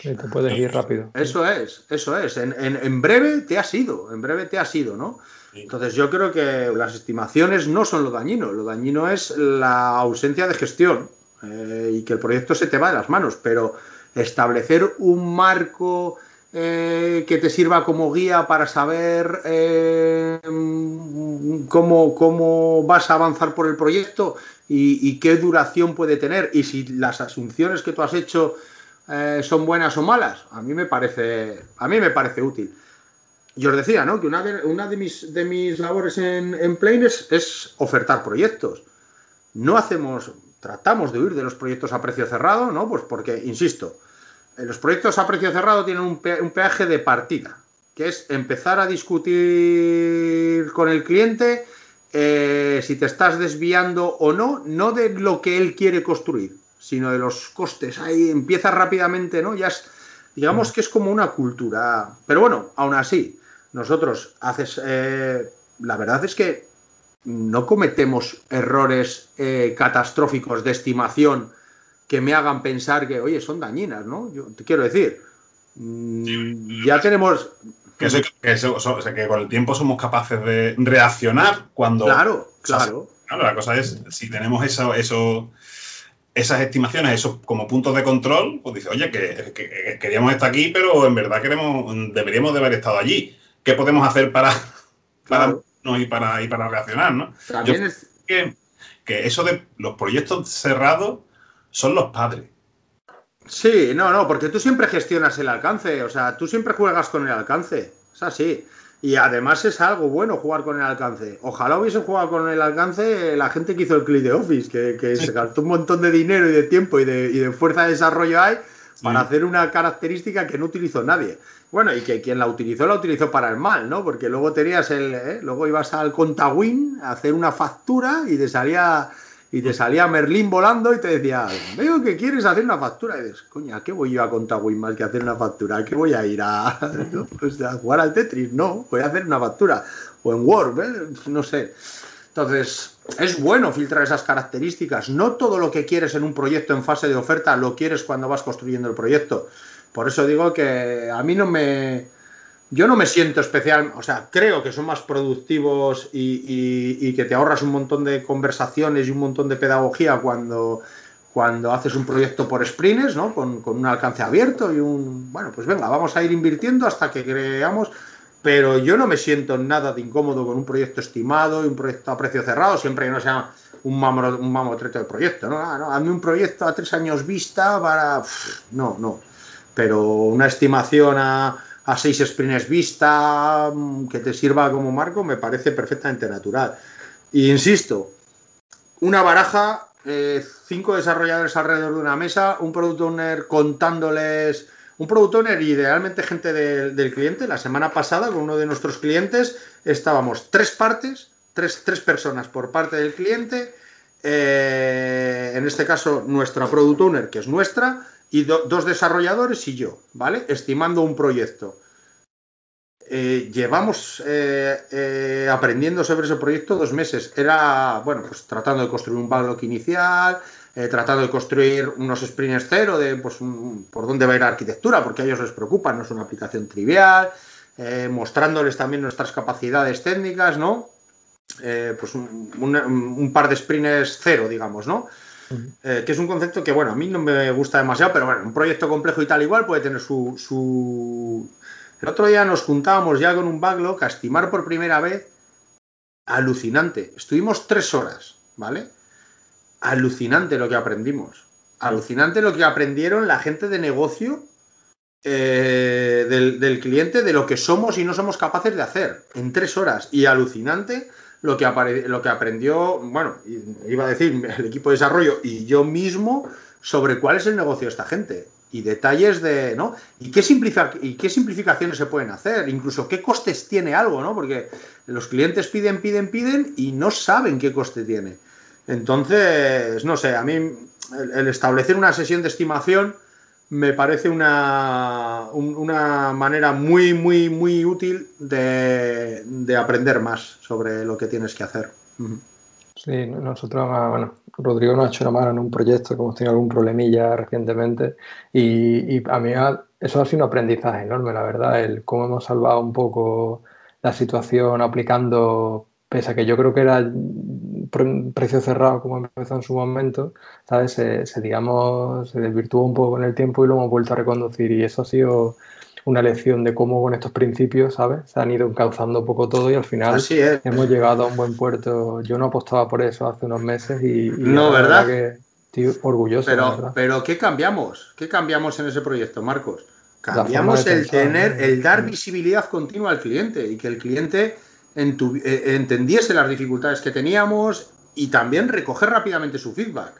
B: Sí, te puedes ir rápido.
C: Eso es, eso es. En, breve te ha sido, en breve te ha sido, ¿no? Entonces yo creo que las estimaciones no son lo dañino, lo dañino es la ausencia de gestión eh, y que el proyecto se te va de las manos, pero establecer un marco eh, que te sirva como guía para saber eh, cómo, cómo, vas a avanzar por el proyecto y, qué duración puede tener y si las asunciones que tú has hecho eh, son buenas o malas, a mí me parece, a mí me parece útil. Yo os decía, ¿no? Que una de, una de, mis, de mis labores en, en Plane es, ofertar proyectos. No hacemos, tratamos de huir de los proyectos a precio cerrado, ¿no? Pues porque, insisto, los proyectos a precio cerrado tienen un, peaje de partida, que es empezar a discutir con el cliente eh, si te estás desviando o no, no de lo que él quiere construir, sino de los costes. Ahí empieza rápidamente, ¿no? Ya es, digamos que es como una cultura. Pero bueno, aún así, nosotros haces, eh, la verdad es que no cometemos errores eh, catastróficos de estimación que me hagan pensar que, oye, son dañinas, ¿no? Yo te quiero decir, mm, ya tenemos...
A: Que, que, con el tiempo somos capaces de reaccionar cuando...
C: Claro, claro.
A: claro, la cosa es, si tenemos eso, eso, esas estimaciones, esos como puntos de control, pues dice, oye, que, queríamos estar aquí, pero en verdad queremos, deberíamos de haber estado allí. ¿Qué podemos hacer para, para y para, y para reaccionar, ¿no?
C: También es...
A: que, que eso de los proyectos cerrados son los padres.
C: Sí, no, no, porque tú siempre gestionas el alcance, o sea, tú siempre juegas con el alcance, es así. Y además es algo bueno jugar con el alcance. Ojalá hubiese jugado con el alcance la gente que hizo el click de Office, que, se gastó un montón de dinero y de tiempo y de, y de fuerza de desarrollo ahí para hacer una característica que no utilizó nadie. Bueno, y que quien la utilizó la utilizó para el mal, ¿no? Porque luego tenías el, ¿eh? luego ibas al Contawin a hacer una factura y te salía y te salía Merlín volando y te decía, veo que quieres hacer una factura. Y dices, coña, ¿qué voy yo a Contawin más que hacer una factura? ¿A qué voy a ir a, pues a jugar al Tetris? No, voy a hacer una factura. O en Word, ¿eh? no sé. Entonces, es bueno filtrar esas características. No todo lo que quieres en un proyecto en fase de oferta lo quieres cuando vas construyendo el proyecto. Por eso digo que a mí no me. Yo no me siento especial, o sea, creo que son más productivos y, que te ahorras un montón de conversaciones y un montón de pedagogía cuando, cuando haces un proyecto por sprints, ¿no? Con, un alcance abierto y un. Bueno, pues venga, vamos a ir invirtiendo hasta que creamos. Pero yo no me siento nada de incómodo con un proyecto estimado y un proyecto a precio cerrado, siempre que no sea un, mamotreto de proyecto, ¿no? Ah, no, hazme un proyecto a tres años vista para. No, no pero una estimación a, seis sprints vista mm, que te sirva como marco me parece perfectamente natural. Y insisto, una baraja, eh, cinco desarrolladores alrededor de una mesa, un product owner contándoles, un product owner idealmente gente del cliente. La semana pasada con uno de nuestros clientes estábamos tres partes, tres, tres personas por parte del cliente. Eh, en este caso, nuestra product owner, que es nuestra, y dos desarrolladores y yo, ¿vale? Estimando un proyecto. Eh, llevamos eh, eh, aprendiendo sobre ese proyecto dos meses. Era, bueno, pues tratando de construir un backlog inicial, tratando de construir unos sprints cero de pues, por dónde va a ir la arquitectura, porque a ellos les preocupa, no es una aplicación trivial, mostrándoles también nuestras capacidades técnicas, ¿no? pues un, un, par de sprints cero, digamos, ¿no? Eh, que es un concepto que, bueno, a mí no me gusta demasiado, pero bueno, un proyecto complejo y tal igual puede tener su, El otro día nos juntábamos ya con un backlog a estimar por primera vez. Alucinante. Estuvimos tres horas, ¿vale? Alucinante lo que aprendimos. Alucinante lo que aprendieron la gente de negocio eh, del, del, cliente de lo que somos y no somos capaces de hacer en tres horas. Y alucinante lo que, lo que aprendió, bueno, iba a decir el equipo de desarrollo y yo mismo sobre cuál es el negocio de esta gente y detalles de, ¿no? ¿Y qué, y qué simplificaciones se pueden hacer, incluso qué costes tiene algo, ¿no? Porque los clientes piden, piden, piden y no saben qué coste tiene. Entonces, no sé, a mí el establecer una sesión de estimación me parece una, una manera muy, muy, muy útil de, aprender más sobre lo que tienes que hacer.
B: Sí, nosotros, ah, bueno, Rodrigo nos ha hecho una mano en un proyecto que hemos tenido algún problemilla recientemente y, a mí eso ha sido un aprendizaje enorme, la verdad, el cómo hemos salvado un poco la situación aplicando, pese a que yo creo que era precio cerrado como empezó en su momento, ¿sabes? Se, digamos, se desvirtuó un poco con el tiempo y lo hemos vuelto a reconducir y eso ha sido una lección de cómo con estos principios, ¿sabes? Se han ido encauzando un poco todo y al final hemos llegado a un buen puerto. Yo no apostaba por eso hace unos meses y,
C: no, ¿verdad?
B: que estoy orgulloso.
C: Pero, pero ¿qué cambiamos? ¿Qué cambiamos en ese proyecto, Marcos? Cambiamos el tener, el dar visibilidad continua al cliente y que el cliente eh, entendiese las dificultades que teníamos y también recoger rápidamente su feedback.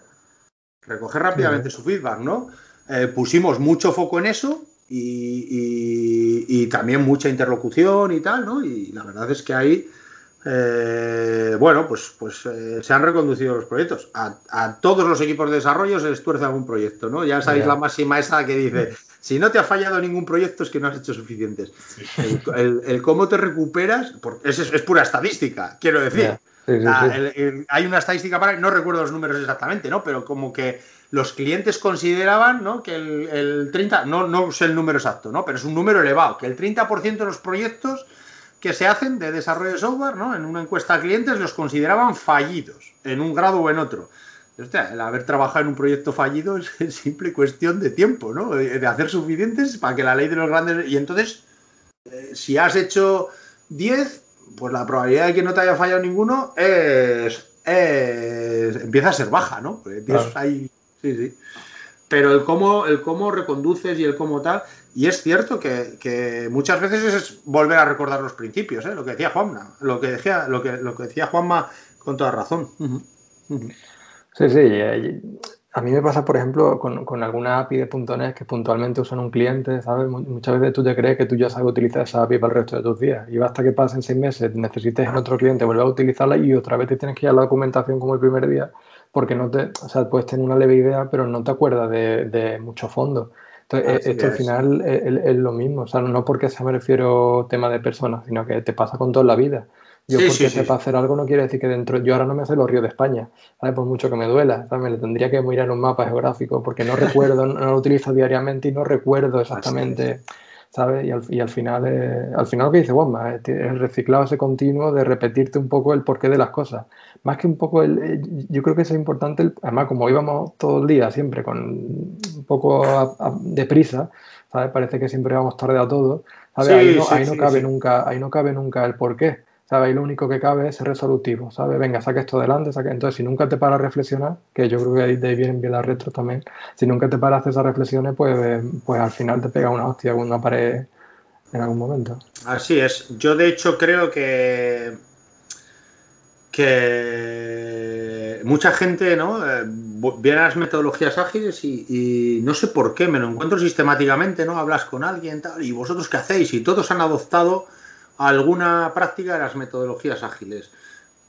C: Recoger rápidamente su feedback, ¿no? Eh, pusimos mucho foco en eso y, también mucha interlocución y tal, ¿no? Y la verdad es que ahí, eh, bueno, pues, pues se han reconducido los proyectos. A, todos los equipos de desarrollo se les tuerce algún proyecto, ¿no? Ya sabéis la máxima esa que dice, si no te ha fallado ningún proyecto es que no has hecho suficientes. El, cómo te recuperas, es, es, pura estadística, quiero decir. hay una estadística para, no recuerdo los números exactamente, ¿no? Pero como que los clientes consideraban ¿no? que el, 30, no, no sé el número exacto, ¿no? Pero es un número elevado, que el 30% de los proyectos que se hacen de desarrollo de software, ¿no? En una encuesta a clientes los consideraban fallidos, en un grado o en otro. El haber trabajado en un proyecto fallido es, simple cuestión de tiempo, ¿no? De hacer suficientes para que la ley de los grandes... Y entonces, eh, si has hecho 10, pues la probabilidad de que no te haya fallado ninguno es, empieza a ser baja, ¿no? Sí, sí. Pero el cómo, el cómo reconduces y el cómo tal, y es cierto que, muchas veces es volver a recordar los principios, ¿eh? lo que decía Juanma, lo que decía, lo que, lo que decía Juanma con toda razón.
B: Sí, sí. Eh, a mí me pasa, por ejemplo, con, con alguna API de .NET que puntualmente usan un cliente, ¿sabes? Muchas veces tú te crees que tú ya sabes utilizar esa API para el resto de tus días. Y basta que pasen seis meses, necesites en otro cliente volver a utilizarla y otra vez te tienes que ir a la documentación como el primer día, porque no te, o sea, puedes tener una leve idea, pero no te acuerdas de, de mucho fondo. Entonces, esto al final es, lo mismo, o sea, no porque sea me refiero tema de personas, sino que te pasa con toda la vida. Yo porque sepa hacer algo no quiere decir que dentro, yo ahora no me sé los ríos de España, ¿sabes? Por mucho que me duela, ¿sabes? Me le tendría que mirar un mapa geográfico porque no recuerdo, no, lo utilizo diariamente y no recuerdo exactamente ¿sabes? Y al, y al final, eh, al final lo que dice Juanma, es el reciclado ese continuo de repetirte un poco el porqué de las cosas. Más que un poco, el, eh, yo creo que es importante, además como íbamos todo el día siempre con un poco de prisa, ¿sabes? Parece que siempre vamos tarde a todo, ¿sabes? ahí no, ahí no cabe nunca, ahí no cabe nunca el porqué. ¿Sabes? Y lo único que cabe es ser resolutivo, ¿sabes? Venga, saca esto adelante, saca... Entonces, si nunca te paras a reflexionar, que yo creo que de ahí vienen bien las retro también, si nunca te paras a hacer esas reflexiones, pues, pues al final te pega una hostia con una pared en algún momento.
C: Así es. Yo, de hecho, creo que que mucha gente ¿no? Eh, viene a las metodologías ágiles y, no sé por qué, me lo encuentro sistemáticamente, ¿no? Hablas con alguien tal, y vosotros qué hacéis, y todos han adoptado alguna práctica de las metodologías ágiles.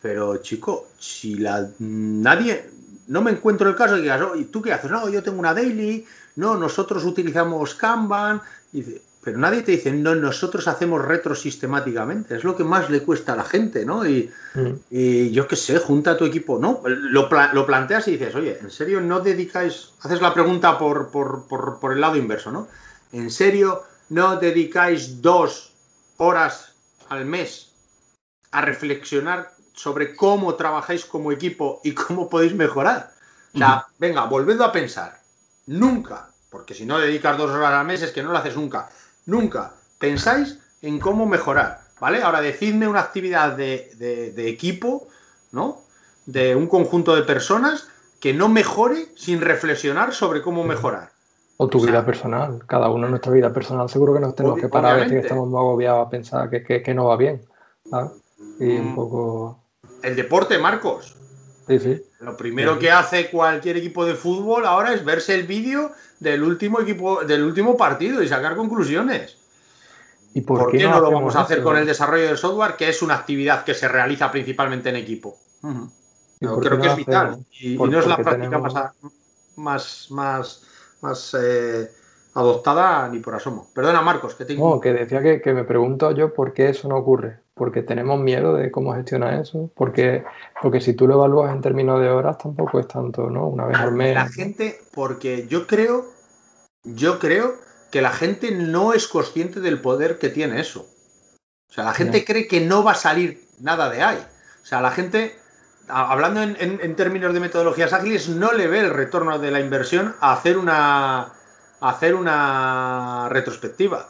C: Pero, chico, si la nadie, no me encuentro el caso de que digas, ¿y tú qué haces? No, yo tengo una daily, no, nosotros utilizamos Kanban, pero nadie te dice, no, nosotros hacemos retro sistemáticamente, es lo que más le cuesta a la gente, ¿no? Y, mm. yo qué sé, junta a tu equipo, ¿no? Lo, lo, planteas y dices, oye, ¿en serio no dedicáis, haces la pregunta por, por, por, por el lado inverso, ¿no? ¿En serio no dedicáis dos horas al mes a reflexionar sobre cómo trabajáis como equipo y cómo podéis mejorar. O sea, venga, volved a pensar. Nunca, porque si no dedicas dos horas al mes es que no lo haces nunca. Nunca pensáis en cómo mejorar. ¿Vale? Ahora decidme una actividad de, equipo, ¿no? De un conjunto de personas que no mejore sin reflexionar sobre cómo mejorar.
B: O tu vida personal, cada uno en nuestra vida personal, seguro que nos tenemos que parar a veces que estamos muy agobiados a pensar que, no va bien. Y un mm. poco.
C: El deporte, Marcos.
B: Sí, sí.
C: Lo primero que hace cualquier equipo de fútbol ahora es verse el vídeo del último equipo, del último partido y sacar conclusiones. ¿Y por, qué, no, lo vamos a hacer con el desarrollo del software, que es una actividad que se realiza principalmente en equipo? Yo creo que es vital. Y, no es la práctica más, más más eh, adoptada ni por asomo. Perdona, Marcos, que tengo.
B: No, que decía que, me pregunto yo por qué eso no ocurre. Porque tenemos miedo de cómo gestiona eso. Porque, porque si tú lo evalúas en términos de horas, tampoco es tanto, ¿no? Una vez al mes.
C: La gente, porque yo creo, yo creo que la gente no es consciente del poder que tiene eso. O sea, la gente cree que no va a salir nada de ahí. O sea, la gente hablando en, términos de metodologías ágiles, no le ve el retorno de la inversión a hacer una, hacer una retrospectiva.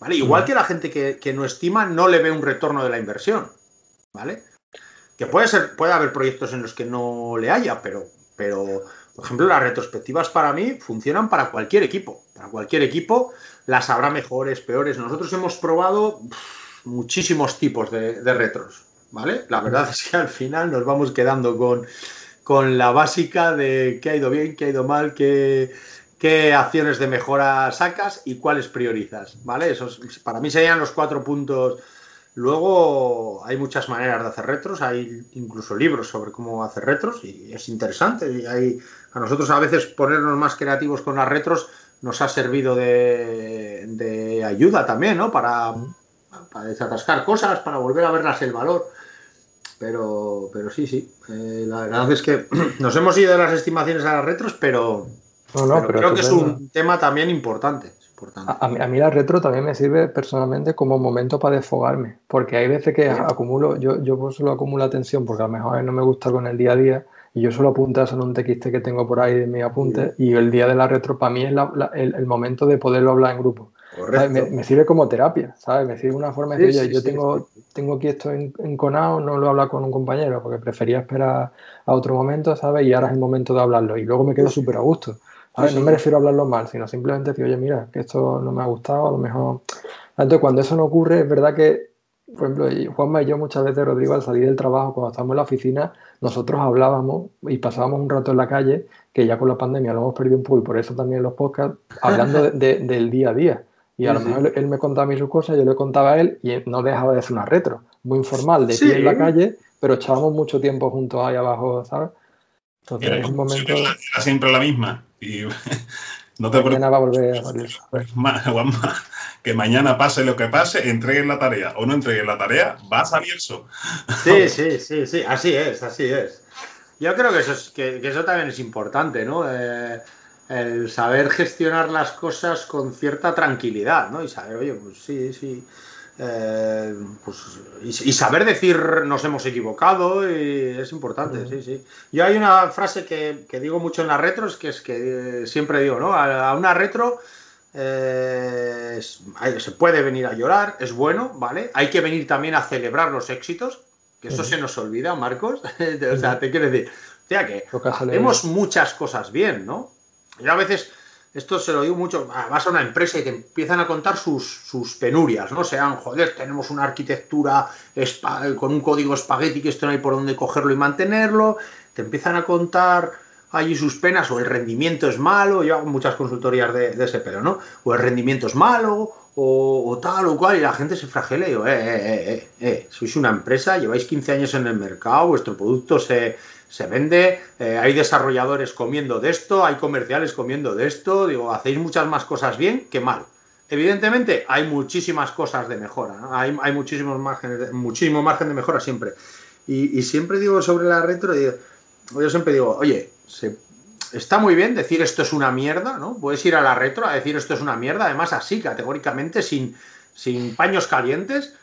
C: ¿Vale? Igual que la gente que, no estima no le ve un retorno de la inversión. ¿Vale? Que puede ser, puede haber proyectos en los que no le haya, pero, pero, por ejemplo, las retrospectivas para mí funcionan para cualquier equipo. Para cualquier equipo las habrá mejores, peores. Nosotros hemos probado muchísimos tipos de retros. ¿Vale? La verdad es que al final nos vamos quedando con, con la básica de qué ha ido bien, qué ha ido mal, qué, qué acciones de mejora sacas y cuáles priorizas, ¿vale? Esos para mí serían los cuatro puntos. Luego hay muchas maneras de hacer retros, hay incluso libros sobre cómo hacer retros y es interesante. Y hay, a nosotros a veces ponernos más creativos con las retros nos ha servido de, ayuda también, ¿no? Para, para, desatascar cosas, para volver a verlas el valor. Pero, pero sí, sí. Eh, la verdad es que nos hemos ido de las estimaciones a las retros, pero, creo que es un tema también importante.
B: A, mí, la retro también me sirve personalmente como momento para desfogarme, porque hay veces que acumulo, yo, yo solo acumulo atención porque a lo mejor no me gusta con el día a día y yo solo apunto eso en un TXT que tengo por ahí de mi apunte y el día de la retro para mí es el, momento de poderlo hablar en grupo. Me, sirve como terapia, ¿sabes? Me sirve una forma de decir, yo tengo, tengo aquí esto enconado, no lo he hablado con un compañero porque prefería esperar a otro momento, ¿sabes? Y ahora es el momento de hablarlo y luego me quedo súper a gusto. no me refiero a hablarlo mal, sino simplemente decir, oye, mira, que esto no me ha gustado, a lo mejor... Entonces, cuando eso no ocurre, es verdad que por ejemplo, Juanma y yo muchas veces, Rodrigo, al salir del trabajo, cuando estábamos en la oficina, nosotros hablábamos y pasábamos un rato en la calle, que ya con la pandemia lo hemos perdido un poco y por eso también los podcasts, hablando del día a día. Y a lo mejor él me contaba a mí sus cosas, yo le contaba a él y no dejaba de ser una retro, muy informal, de pie en la calle, pero echábamos mucho tiempo juntos ahí abajo, ¿sabes?
A: Entonces es un momento... Era siempre la misma. Y
B: no te Mañana va a volver a
A: Juanma, que mañana pase lo que pase, entreguen la tarea o no entreguen la tarea, va a salir eso.
C: Sí, sí, sí, sí, así es, así es. Yo creo que eso, es, que, eso también es importante, ¿no? Eh, el saber gestionar las cosas con cierta tranquilidad, ¿no? Y saber, oye, pues sí, sí. Eh, pues, y, saber decir nos hemos equivocado y es importante, sí, sí. Yo hay una frase que, digo mucho en las retros, que es que eh, siempre digo, ¿no? a una retro eh, se puede venir a llorar, es bueno, ¿vale? Hay que venir también a celebrar los éxitos, que eso se nos olvida, Marcos. o sea, te quiero decir, o sea que hacemos muchas cosas bien, ¿no? Yo a veces, esto se lo digo mucho, vas a una empresa y te empiezan a contar sus, sus penurias, ¿no? Sean, joder, tenemos una arquitectura con un código espagueti que esto no hay por dónde cogerlo y mantenerlo, te empiezan a contar allí sus penas, o el rendimiento es malo, yo hago muchas consultorías de, ese pero, ¿no? O el rendimiento es malo, o, tal o cual, y la gente se fragela y digo, eh, eh, eh, eh, sois una empresa, lleváis 15 años en el mercado, vuestro producto se, se vende, hay desarrolladores comiendo de esto, hay comerciales comiendo de esto, digo, hacéis muchas más cosas bien que mal. Evidentemente hay muchísimas cosas de mejora, hay, hay muchísimos márgenes, muchísimo margen de mejora siempre. Y, y siempre digo sobre la retro, digo, yo siempre digo, oye, está muy bien decir esto es una mierda, ¿no? Puedes ir a la retro a decir esto es una mierda, además así, categóricamente, sin, sin paños calientes.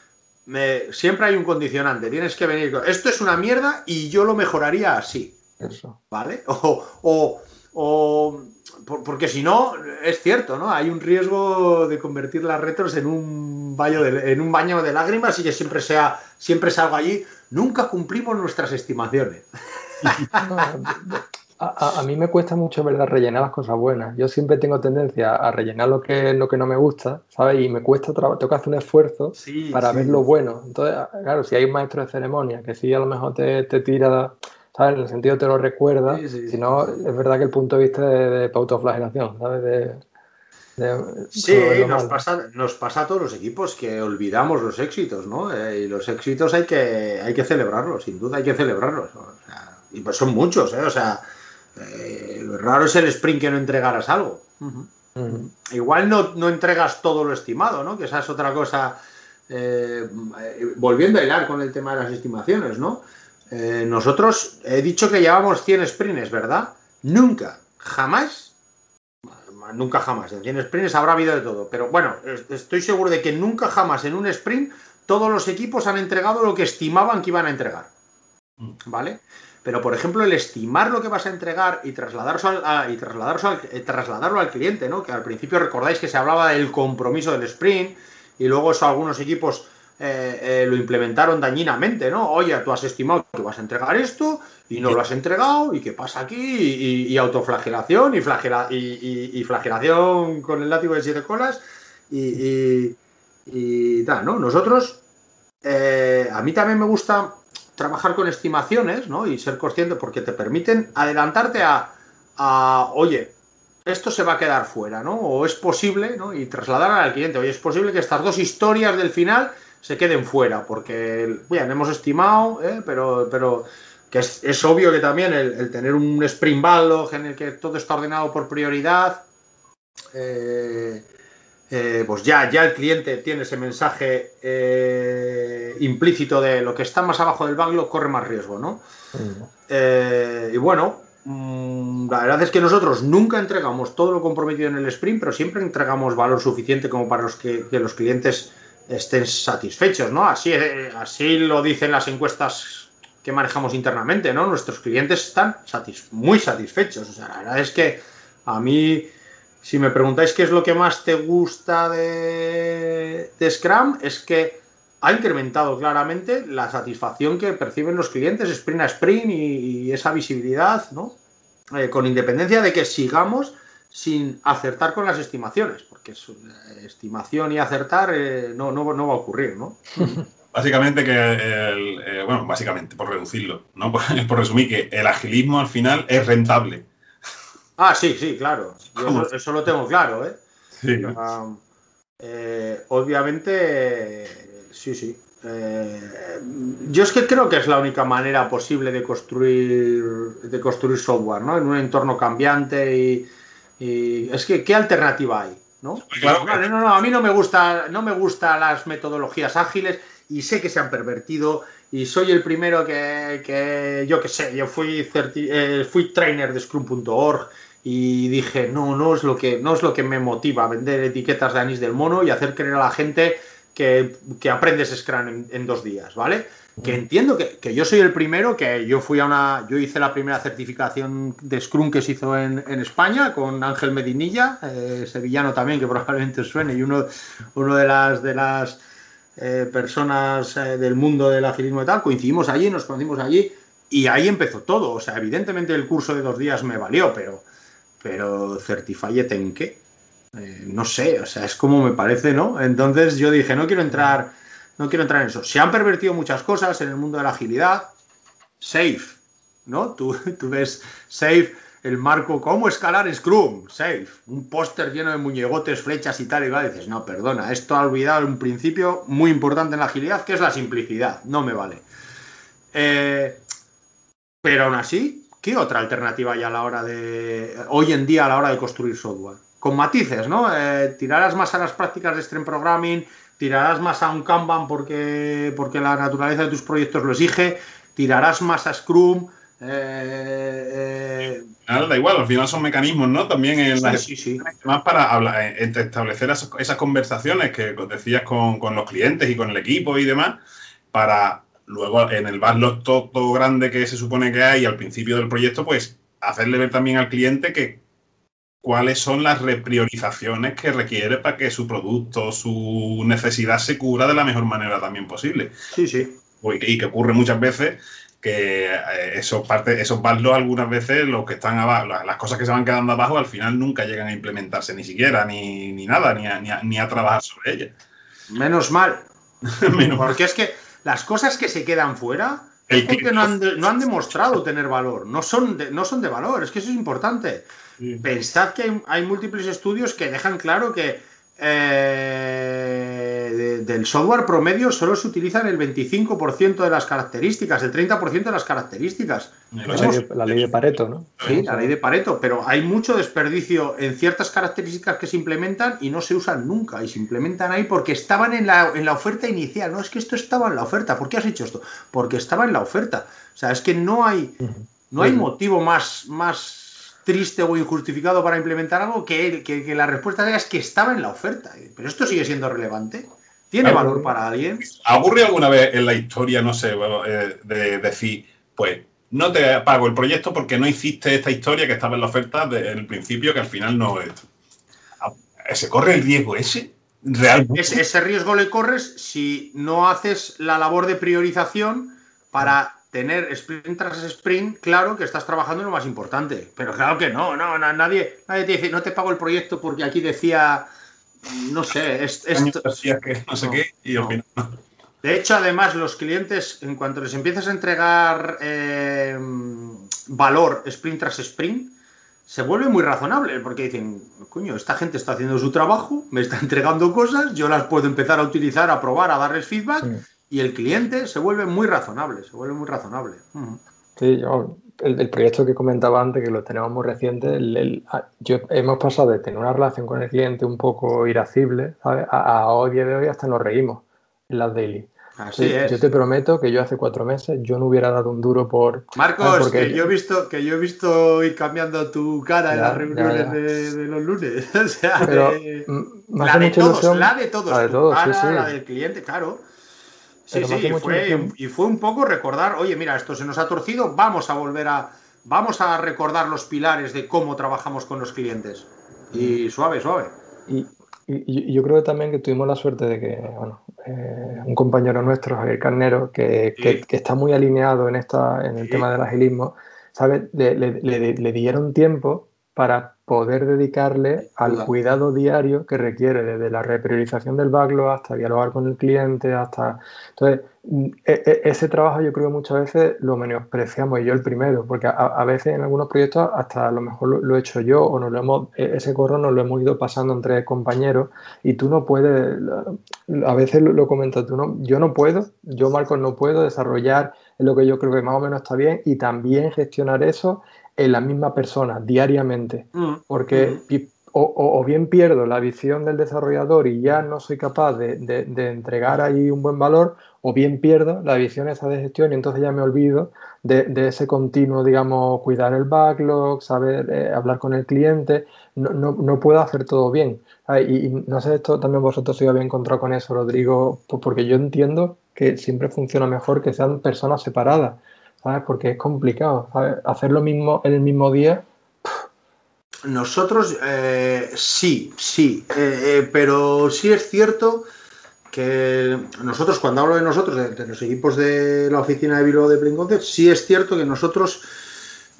C: siempre hay un condicionante, tienes que venir con esto es una mierda y yo lo mejoraría así. Eso. ¿Vale? O, o, porque si no, es cierto, ¿no? Hay un riesgo de convertir las retros en un baño de, en un baño de lágrimas y que siempre sea, siempre salgo allí. Nunca cumplimos nuestras estimaciones.
B: a, mí me cuesta mucho, ¿verdad?, rellenar las cosas buenas. Yo siempre tengo tendencia a rellenar lo que, lo que no me gusta, ¿sabes? Y me cuesta, tengo que hacer un esfuerzo para ver lo bueno. Entonces, claro, si hay un maestro de ceremonia que sí a lo mejor te, tira, ¿sabes? En el sentido te lo recuerda, si no, es verdad que el punto de vista de, de pautoflagelación, ¿sabes? De,
C: sí, nos pasa, nos pasa a todos los equipos que olvidamos los éxitos, ¿no? Eh, y los éxitos hay que, hay que celebrarlos, sin duda hay que celebrarlos. y pues son muchos, ¿eh? O sea, eh, lo raro es el sprint que no entregaras algo. Igual no, no, entregas todo lo estimado, ¿no? Que esa es otra cosa. Eh, volviendo a hilar con el tema de las estimaciones, ¿no? Eh, nosotros he dicho que llevamos 100 sprints, ¿verdad? Nunca, jamás, nunca jamás. En 100 sprints habrá habido de todo, pero bueno, estoy seguro de que nunca jamás en un sprint todos los equipos han entregado lo que estimaban que iban a entregar. Mm. ¿Vale? Pero, por ejemplo, el estimar lo que vas a entregar y, trasladarlo al, y trasladarlo eh, trasladarlo al cliente, ¿no? Que al principio recordáis que se hablaba del compromiso del sprint y luego eso algunos equipos eh, eh, lo implementaron dañinamente, ¿no? Oye, tú has estimado que vas a entregar esto y no lo has entregado y qué pasa aquí y, autoflagelación y, flagela, y, flagelación con el látigo de siete colas y, tal, ¿no? Nosotros, a mí también me gusta trabajar con estimaciones, ¿no? Y ser consciente porque te permiten adelantarte a, oye, esto se va a quedar fuera, ¿no? O es posible, ¿no? Y trasladar al cliente, oye, es posible que estas dos historias del final se queden fuera, porque, bien, hemos estimado, ¿eh? pero, pero que es, obvio que también el, tener un sprint backlog en el que todo está ordenado por prioridad, eh, eh, pues ya, ya el cliente tiene ese mensaje eh, implícito de lo que está más abajo del backlog corre más riesgo, ¿no? y bueno, mm, la verdad es que nosotros nunca entregamos todo lo comprometido en el sprint, pero siempre entregamos valor suficiente como para los que, los clientes estén satisfechos, ¿no? Así, así lo dicen las encuestas que manejamos internamente, ¿no? Nuestros clientes están muy satisfechos. O sea, la verdad es que a mí si me preguntáis qué es lo que más te gusta de, Scrum, es que ha incrementado claramente la satisfacción que perciben los clientes sprint a sprint y, esa visibilidad, ¿no? Eh, con independencia de que sigamos sin acertar con las estimaciones, porque es, estimación y acertar eh, no, no, va a ocurrir, ¿no?
A: Básicamente que, eh, bueno, básicamente, por reducirlo, ¿no? por resumir, que el agilismo al final es rentable
C: Ah, sí, sí, claro. eso, lo tengo claro, ¿eh? Sí. eh obviamente, sí, sí. Eh, yo es que creo que es la única manera posible de construir, de construir software, ¿no? En un entorno cambiante y, es que ¿qué alternativa hay? ¿no? Claro, no, no, a mí no me gusta, no me gustan las metodologías ágiles y sé que se han pervertido y soy el primero que, yo que sé, yo fui, eh, fui trainer de Scrum.org y dije, no, no es lo que, no es lo que me motiva vender etiquetas de anís del mono y hacer creer a la gente que, aprendes Scrum en, dos días, ¿vale? Que entiendo que, yo soy el primero, que yo fui a una, yo hice la primera certificación de Scrum que se hizo en, España con Ángel Medinilla, eh, sevillano también, que probablemente suene, y uno, uno de las de las eh, personas eh, del mundo del agilismo y tal, coincidimos allí, nos conocimos allí, y ahí empezó todo. O sea, evidentemente el curso de dos días me valió, pero pero Certified en qué? Eh, no sé, o sea, es como me parece, ¿no? Entonces yo dije, no quiero entrar, no quiero entrar en eso. Se han pervertido muchas cosas en el mundo de la agilidad. Safe, ¿no? Tú, tú ves Safe, el marco, ¿cómo escalar Scrum? Safe, un póster lleno de muñegotes, flechas y tal, y dices, no, perdona, esto ha olvidado un principio muy importante en la agilidad, que es la simplicidad, no me vale. Eh, pero aún así, ¿qué otra alternativa hay a la hora de, hoy en día a la hora de construir software? Con matices, ¿no? Eh, tirarás más a las prácticas de stream programming, tirarás más a un Kanban porque, porque la naturaleza de tus proyectos lo exige, tirarás más a Scrum.
A: Eh, eh da igual, al final son mecanismos, ¿no? También en sí, sí, más para hablar, eh, establecer esas, conversaciones que decías con, con los clientes y con el equipo y demás, para luego en el backlog todo, grande que se supone que hay al principio del proyecto, pues hacerle ver también al cliente que cuáles son las repriorizaciones que requiere para que su producto, su necesidad se cubra de la mejor manera también posible.
C: Sí, sí.
A: Y que ocurre muchas veces que eh, esos, parte, esos algunas veces, los que están abajo, las cosas que se van quedando abajo, al final nunca llegan a implementarse ni siquiera, ni, nada, ni a, ni, a, trabajar sobre ellas.
C: Menos mal. Menos Porque es que las cosas que se quedan fuera es porque no han, demostrado tener valor, no son de, no son de valor, es que eso es importante. Pensad que hay, múltiples estudios que dejan claro que eh, del software promedio solo se utilizan el 25% de las características, el 30% de las características.
B: La ley, de, Pareto, ¿no?
C: Sí, la ley de Pareto, pero hay mucho desperdicio en ciertas características que se implementan y no se usan nunca y se implementan ahí porque estaban en la, en la oferta inicial. No, es que esto estaba en la oferta. ¿Por qué has hecho esto? Porque estaba en la oferta. O sea, es que no hay, no hay motivo más, más triste o injustificado para implementar algo que, que, la respuesta es que estaba en la oferta. Pero esto sigue siendo relevante. ¿Tiene valor para alguien?
A: ¿Ha ocurrido alguna vez en la historia, no sé, eh, de, decir, pues no te pago el proyecto porque no hiciste esta historia que estaba en la oferta desde el principio, que al final no es. ¿Se corre el riesgo ese? ¿Realmente?
C: ese riesgo le corres si no haces la labor de priorización para tener sprint tras sprint, claro que estás trabajando en lo más importante. Pero claro que no, no, nadie, nadie te dice, no te pago el proyecto porque aquí decía, no sé, es, esto.
A: Que no sé qué y
C: De hecho, además, los clientes, en cuanto les empiezas a entregar eh, valor sprint tras sprint, se vuelve muy razonable porque dicen, coño, esta gente está haciendo su trabajo, me está entregando cosas, yo las puedo empezar a utilizar, a probar, a darles feedback y el cliente se vuelve muy razonable, se vuelve muy razonable.
B: Sí, yo el, proyecto que comentaba antes, que lo tenemos muy reciente, yo, hemos pasado de tener una relación con el cliente un poco irascible, ¿sabes? A, hoy día de hoy hasta nos reímos en las daily.
C: Así es.
B: Yo te prometo que yo hace cuatro meses yo no hubiera dado un duro por.
C: Marcos, que yo he visto que yo he visto ir cambiando tu cara en las reuniones De, los lunes. o sea,
B: Pero,
C: la, de todos, la de todos, la de todos, sí, sí. la del cliente, claro. Sí, sí, y fue, y fue un poco recordar, oye, mira, esto se nos ha torcido, vamos a volver a, vamos a recordar los pilares de cómo trabajamos con los clientes. Y suave, suave.
B: Y, y, yo creo que también que tuvimos la suerte de que, bueno, eh, un compañero nuestro, Javier Carnero, que, que, está muy alineado en, esta, en el tema del agilismo, ¿sabes? Le, le, le, dieron tiempo para poder dedicarle al cuidado diario que requiere, desde la repriorización del backlog hasta dialogar con el cliente, hasta... Entonces, e, e, ese trabajo yo creo que muchas veces lo menospreciamos y yo el primero, porque a, veces en algunos proyectos hasta a lo mejor lo, he hecho yo o nos lo hemos, e, ese corro nos lo hemos ido pasando entre compañeros y tú no puedes, a veces lo, lo comentas tú, ¿no? yo no puedo, yo Marcos no puedo desarrollar lo que yo creo que más o menos está bien y también gestionar eso en la misma persona diariamente, mm, porque mm. o, bien pierdo la visión del desarrollador y ya no soy capaz de, entregar ahí un buen valor, o bien pierdo la visión esa de gestión y entonces ya me olvido de, ese continuo, digamos, cuidar el backlog, saber eh, hablar con el cliente, no, no, puedo hacer todo bien. Y, no sé, esto también vosotros si habéis encontrado con eso, Rodrigo, porque yo entiendo que siempre funciona mejor que sean personas separadas. ¿Sabes? Porque es complicado, Hacer lo mismo en el mismo día.
C: Nosotros eh, sí, sí, eh, eh, pero sí es cierto que nosotros, cuando hablo de nosotros, de, los equipos de la oficina de Bilbao de Plain sí es cierto que nosotros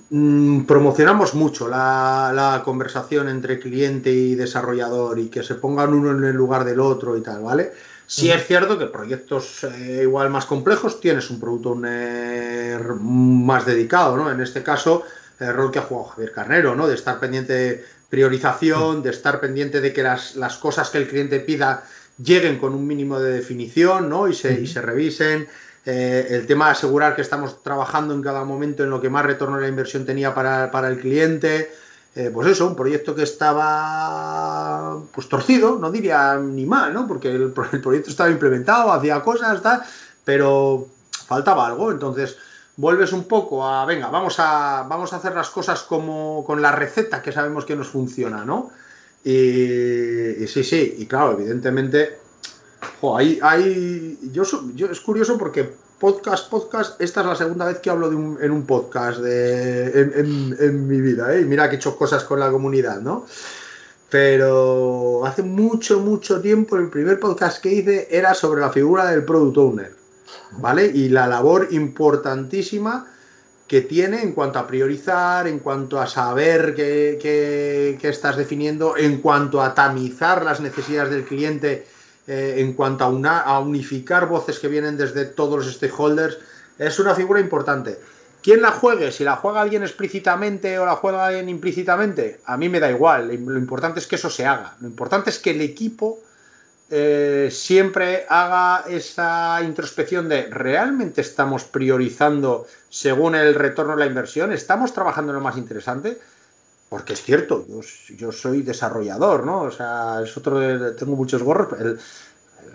C: mm, promocionamos mucho la, la, conversación entre cliente y desarrollador y que se pongan uno en el lugar del otro y tal, ¿vale? Sí es cierto que proyectos eh, igual más complejos tienes un producto más dedicado, ¿no? En este caso, el rol que ha jugado Javier Carnero, ¿no? De estar pendiente de priorización, de estar pendiente de que las, cosas que el cliente pida lleguen con un mínimo de definición, ¿no? Y se, y se revisen. Eh, el tema de asegurar que estamos trabajando en cada momento en lo que más retorno de la inversión tenía para, para el cliente. Eh, pues eso, un proyecto que estaba pues torcido, no diría ni mal, ¿no? Porque el, proyecto estaba implementado, hacía cosas, tal, pero faltaba algo, entonces vuelves un poco a, venga, vamos a, vamos a hacer las cosas como con la receta que sabemos que nos funciona, ¿no? Y, sí, sí, y claro, evidentemente, ahí, ahí yo, yo, es curioso porque podcast, podcast, esta es la segunda vez que hablo en un podcast en, mi vida, ¿eh? Y mira que he hecho cosas con la comunidad, ¿no? Pero hace mucho, mucho tiempo el primer podcast que hice era sobre la figura del product owner, ¿vale? Y la labor importantísima que tiene en cuanto a priorizar, en cuanto a saber qué, qué estás definiendo, en cuanto a tamizar las necesidades del cliente eh, en cuanto a, unificar voces que vienen desde todos los stakeholders, es una figura importante. ¿Quién la juegue? Si la juega alguien explícitamente o la juega alguien implícitamente, a mí me da igual. Lo importante es que eso se haga. Lo importante es que el equipo eh, siempre haga esa introspección de ¿realmente estamos priorizando según el retorno de la inversión? ¿Estamos trabajando en lo más interesante? Porque es cierto, yo, soy desarrollador, ¿no? O sea, es otro tengo muchos gorros.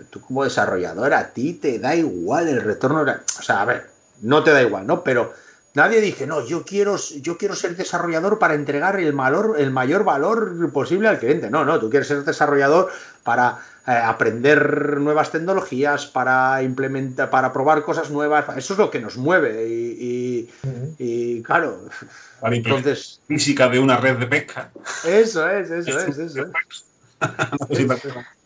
C: tú como desarrollador, a ti te da igual el retorno. O sea, a ver, no te da igual, ¿no? Pero nadie dice, no, yo quiero, yo quiero ser desarrollador para entregar el, valor, el mayor valor posible al cliente. No, no, tú quieres ser desarrollador para eh, aprender nuevas tecnologías, para implementar, para probar cosas nuevas. Eso es lo que nos mueve. Y, claro,
A: entonces. Física de una red de pesca.
C: Eso es, eso es, eso
B: es.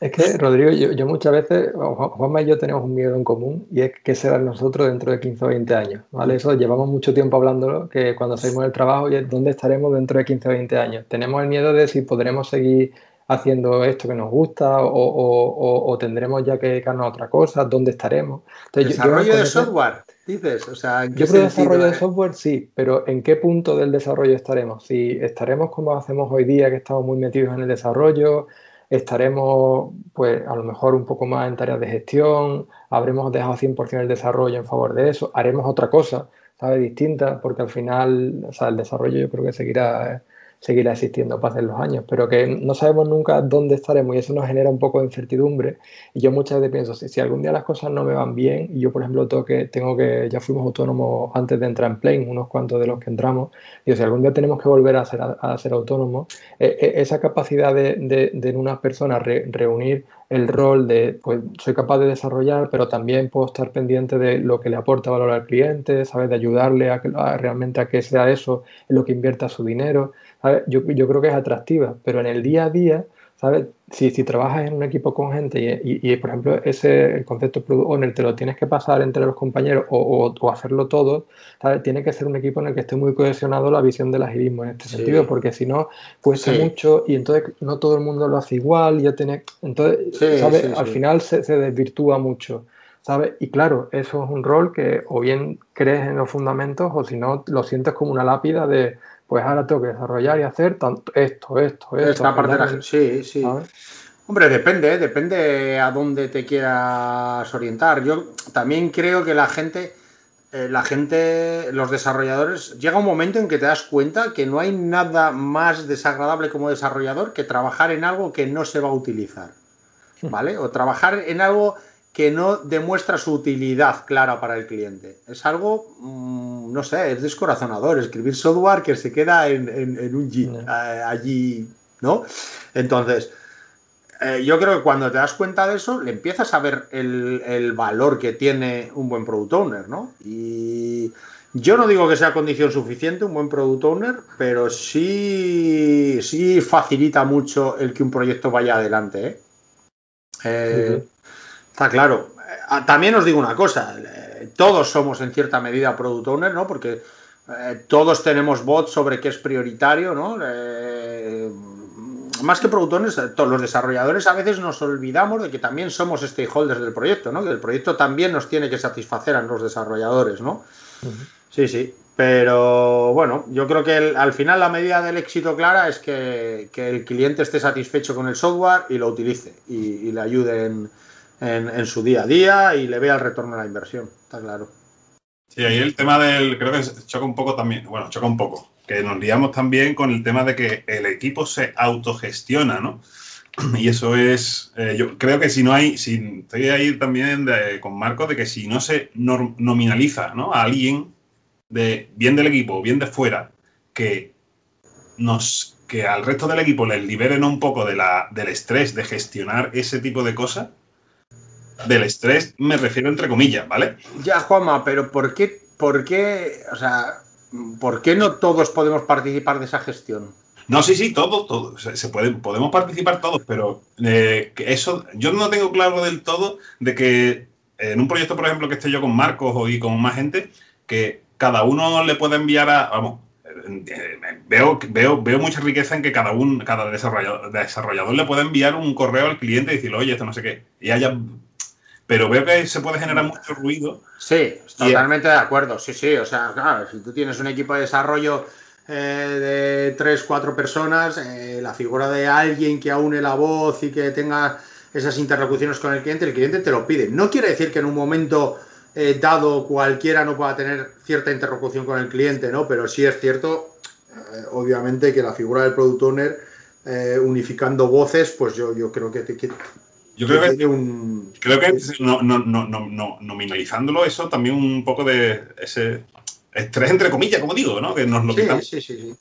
B: que, Rodrigo, yo, muchas veces, Juanma y yo tenemos un miedo en común y es que será nosotros dentro de 15 o 20 años, ¿vale? Eso llevamos mucho tiempo hablándolo, que cuando salimos del trabajo, ¿dónde estaremos dentro de 15 o 20 años? Tenemos el miedo de si podremos seguir haciendo esto que nos gusta o, tendremos ya que dedicarnos a otra cosa, dónde estaremos.
C: desarrollo de software, dices, o sea,
B: yo creo desarrollo de eh? software sí, pero ¿en qué punto del desarrollo estaremos? Si estaremos como hacemos hoy día, que estamos muy metidos en el desarrollo, estaremos pues a lo mejor un poco más en tareas de gestión, habremos dejado 100% el desarrollo en favor de eso, haremos otra cosa, ¿sabes? Distinta, porque al final, o sea, el desarrollo yo creo que seguirá seguirá existiendo hacer los años, pero que no sabemos nunca dónde estaremos y eso nos genera un poco de incertidumbre. Y yo muchas veces pienso, si, si algún día las cosas no me van bien, y yo por ejemplo tengo que, tengo que, ya fuimos autónomos antes de entrar en Plane, unos cuantos de los que entramos, y si algún día tenemos que volver a ser, a, ser autónomos, eh, eh, esa capacidad de, de, de en unas personas reunir el rol de, pues soy capaz de desarrollar, pero también puedo estar pendiente de lo que le aporta valor al cliente, ¿sabes? De ayudarle a, que, realmente a que sea eso en lo que invierta su dinero. Yo, yo, creo que es atractiva, pero en el día a día, ¿sabes? Si, si trabajas en un equipo con gente y, y, por ejemplo, ese el concepto product owner te lo tienes que pasar entre los compañeros o, o, hacerlo todo, ¿sabes? Tiene que ser un equipo en el que esté muy cohesionado la visión del agilismo en este sentido, porque si no, cuesta mucho y entonces no todo el mundo lo hace igual, ya tiene, entonces, ¿sabes? Al final se, se desvirtúa mucho. ¿sabes? Y claro, eso es un rol que o bien crees en los fundamentos o si no lo sientes como una lápida de, pues ahora tengo que desarrollar y hacer tanto esto, esto, esto.
C: Esta parte de la... Sí, sí. Hombre, depende, ¿eh? depende a dónde te quieras orientar. Yo también creo que la gente, eh, la gente, los desarrolladores, llega un momento en que te das cuenta que no hay nada más desagradable como desarrollador que trabajar en algo que no se va a utilizar, ¿vale? O trabajar en algo que no demuestra su utilidad clara para el cliente. Es algo, mm, no sé, es descorazonador escribir software que se queda en, un Git eh, allí, ¿no? Entonces, eh, yo creo que cuando te das cuenta de eso, le empiezas a ver el, valor que tiene un buen product owner, ¿no? Y yo no digo que sea condición suficiente un buen product owner, pero sí, sí facilita mucho el que un proyecto vaya adelante, ¿eh? eh Está claro. Eh, también os digo una cosa, eh, todos somos en cierta medida product owner, ¿no? Porque eh, todos tenemos bots sobre qué es prioritario, ¿no? más que product owners, todos los desarrolladores a veces nos olvidamos de que también somos stakeholders del proyecto, ¿no? Que el proyecto también nos tiene que satisfacer a los desarrolladores, ¿no? Sí, sí. Pero bueno, yo creo que al final la medida del éxito clara es que, el cliente esté satisfecho con el software y lo utilice y, y le ayude en, su día a día y le vea el retorno a la inversión, está claro.
A: Sí, ahí el tema del, creo que choca un poco también, bueno, choca un poco, que nos liamos también con el tema de que el equipo se autogestiona, ¿no? Y eso es, eh, yo creo que si no hay, si, estoy ahí también con Marco, de que si no se nominaliza ¿no? a alguien, de, bien del equipo, bien de fuera, que nos que al resto del equipo les liberen un poco del estrés de gestionar ese tipo de cosas, del estrés me refiero entre comillas, ¿vale?
C: Ya, Juanma, pero ¿por qué, por qué, o sea, ¿por qué no todos podemos participar de esa gestión?
A: No, sí, sí, todos, todos. Se, podemos participar todos, pero eh, eso, yo no tengo claro del todo de que en un proyecto, por ejemplo, que esté yo con Marcos o y con más gente, que cada uno le puede enviar a, vamos, eh, veo, veo, veo mucha riqueza en que cada un, cada desarrollador, desarrollador le puede enviar un correo al cliente y decirle, oye, esto no sé qué. Y haya pero veo que se puede generar mucho ruido.
C: Sí, totalmente de acuerdo. Sí, sí, o sea, claro, si tú tienes un equipo de desarrollo eh, de tres, cuatro personas, eh, la figura de alguien que aúne la voz y que tenga esas interlocuciones con el cliente, el cliente te lo pide. No quiere decir que en un momento eh, dado cualquiera no pueda tener cierta interlocución con el cliente, ¿no? Pero sí es cierto, obviamente, que la figura del product owner, unificando voces, pues yo, yo creo que, te, que
A: yo creo que, un... creo que no, no, no, nominalizándolo, eso también un poco de ese estrés entre comillas, como digo, ¿no? Que nos lo quitamos.
C: Sí, sí, sí.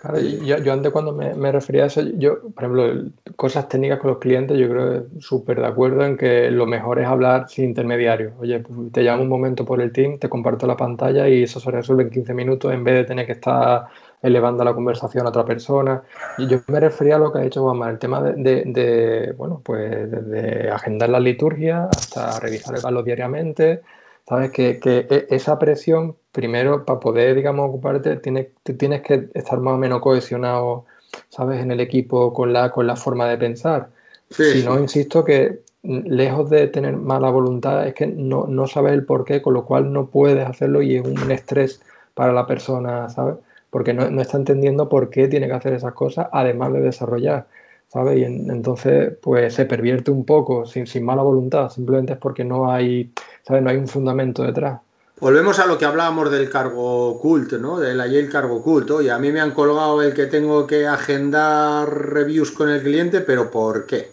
B: Claro, yo, yo, antes cuando me, refería a eso, yo, por ejemplo, cosas técnicas con los clientes, yo creo súper de acuerdo en que lo mejor es hablar sin intermediarios. Oye, pues te llamo un momento por el team, te comparto la pantalla y eso se resuelve en 15 minutos en vez de tener que estar elevando la conversación a otra persona. Y yo me refería a lo que ha dicho Juanma, el tema de, bueno, pues de agendar la liturgia hasta revisar el valor diariamente. Sabes que, e, esa presión, primero, para poder, digamos, ocuparte, tienes, tienes que estar más o menos cohesionado, ¿sabes?, en el equipo con la, con la forma de pensar. si no, insisto que lejos de tener mala voluntad, es que no, no sabes el por qué, con lo cual no puedes hacerlo y es un estrés para la persona, ¿sabes? Porque no, está entendiendo por qué tiene que hacer esas cosas, además de desarrollar, ¿sabes? Y entonces, pues se pervierte un poco, sin, sin mala voluntad, simplemente es porque no hay, ¿sabes? No hay un fundamento detrás.
C: Volvemos a lo que hablábamos del cargo cult, ¿no? Del ayer cargo cult. Oye, a mí me han colgado el que tengo que agendar reviews con el cliente, pero ¿por qué?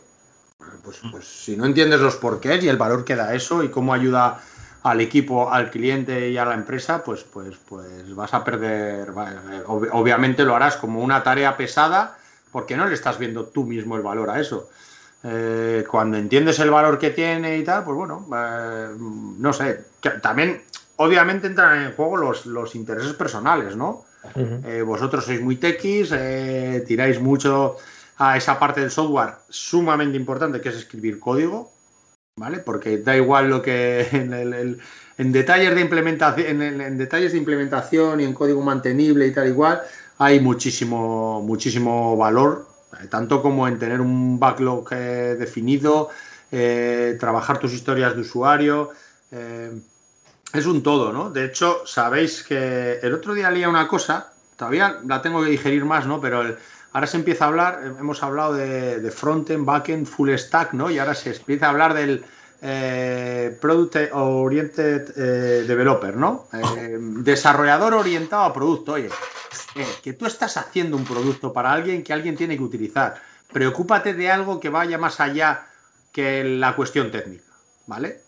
C: Pues, pues si no entiendes los porqués y el valor que da eso y cómo ayuda al equipo, al cliente y a la empresa, pues, pues, pues vas a perder. Obviamente lo harás como una tarea pesada porque no le estás viendo tú mismo el valor a eso. Eh, cuando entiendes el valor que tiene y tal, pues bueno, eh, no sé. también obviamente entran en juego los, intereses personales, ¿no? Eh, vosotros sois muy techis, eh, tiráis mucho a esa parte del software sumamente importante que es escribir código, ¿vale? Porque da igual lo que en, detalles de implementación, en, detalles de implementación y en código mantenible y tal igual, hay muchísimo, muchísimo valor, eh, tanto como en tener un backlog definido, trabajar tus historias de usuario es un todo, ¿no? De hecho, sabéis que el otro día leía una cosa, todavía la tengo que digerir más, ¿no? Pero ahora se empieza a hablar, hemos hablado de, de frontend, backend, full stack, ¿no? Y ahora se empieza a hablar del eh, product oriented eh, developer, ¿no? Eh, desarrollador orientado a producto. Oye, que tú estás haciendo un producto para alguien que alguien tiene que utilizar. Preocúpate de algo que vaya más allá que la cuestión técnica, ¿vale?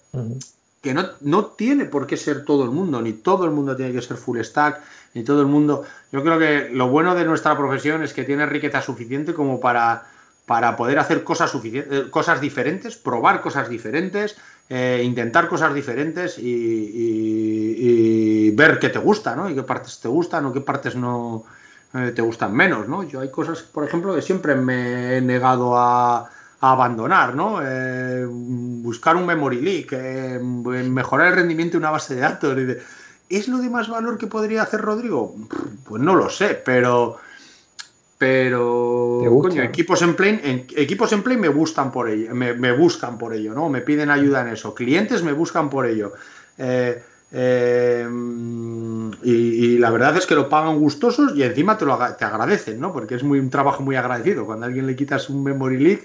C: que no, no, tiene por qué ser todo el mundo, ni todo el mundo tiene que ser full stack, ni todo el mundo. Yo creo que lo bueno de nuestra profesión es que tiene riqueza suficiente como para, para poder hacer cosas, eh, cosas diferentes, probar cosas diferentes, eh, intentar cosas diferentes y, ver qué te gusta, ¿no? Y qué partes te gustan o qué partes no eh, te gustan menos, ¿no? Yo hay cosas, por ejemplo, que siempre me he negado a abandonar, ¿no? Buscar un memory leak, mejorar el rendimiento de una base de datos. ¿Es lo de más valor que podría hacer Rodrigo? Pues no lo sé, pero. Pero. Coño, equipos en play, en, equipos en play me gustan por ello, me, me, buscan por ello, ¿no? Me piden ayuda en eso. Clientes me buscan por ello. Eh, eh, y, la verdad es que lo pagan gustosos y encima te lo te agradecen, ¿no? Porque es muy, un trabajo muy agradecido. Cuando a alguien le quitas un memory leak,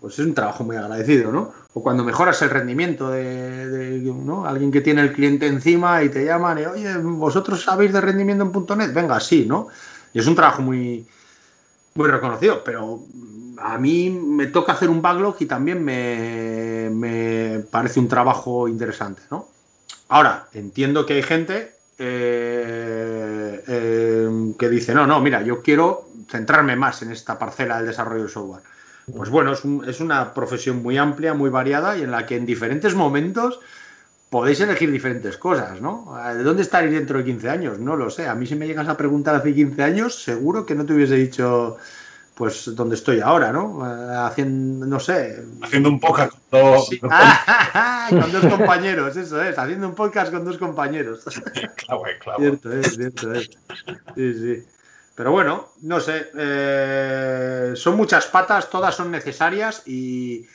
C: pues es un trabajo muy agradecido, ¿no? O cuando mejoras el rendimiento de, ¿no? alguien que tiene el cliente encima y te llaman y, oye, ¿vosotros sabéis de rendimiento en .NET? Venga, sí, ¿no? Y es un trabajo muy, muy reconocido, pero a mí me toca hacer un backlog y también me, me parece un trabajo interesante, ¿no? Ahora, entiendo que hay gente eh, eh, que dice, no, no, mira, yo quiero centrarme más en esta parcela del desarrollo del software. Pues bueno, es, una profesión muy amplia, muy variada y en la que en diferentes momentos podéis elegir diferentes cosas, ¿no? ¿De dónde estaréis dentro de 15 años? No lo sé. A mí si me llegas a preguntar hace 15 años, seguro que no te hubiese dicho pues donde estoy ahora, ¿no? Eh, haciendo, no sé.
A: Haciendo un podcast con dos,
C: con dos compañeros, eso es, haciendo un podcast con dos compañeros.
A: claro, claro.
C: Cierto es, cierto es. Sí, sí. Pero bueno, no sé, eh, son muchas patas, todas son necesarias y,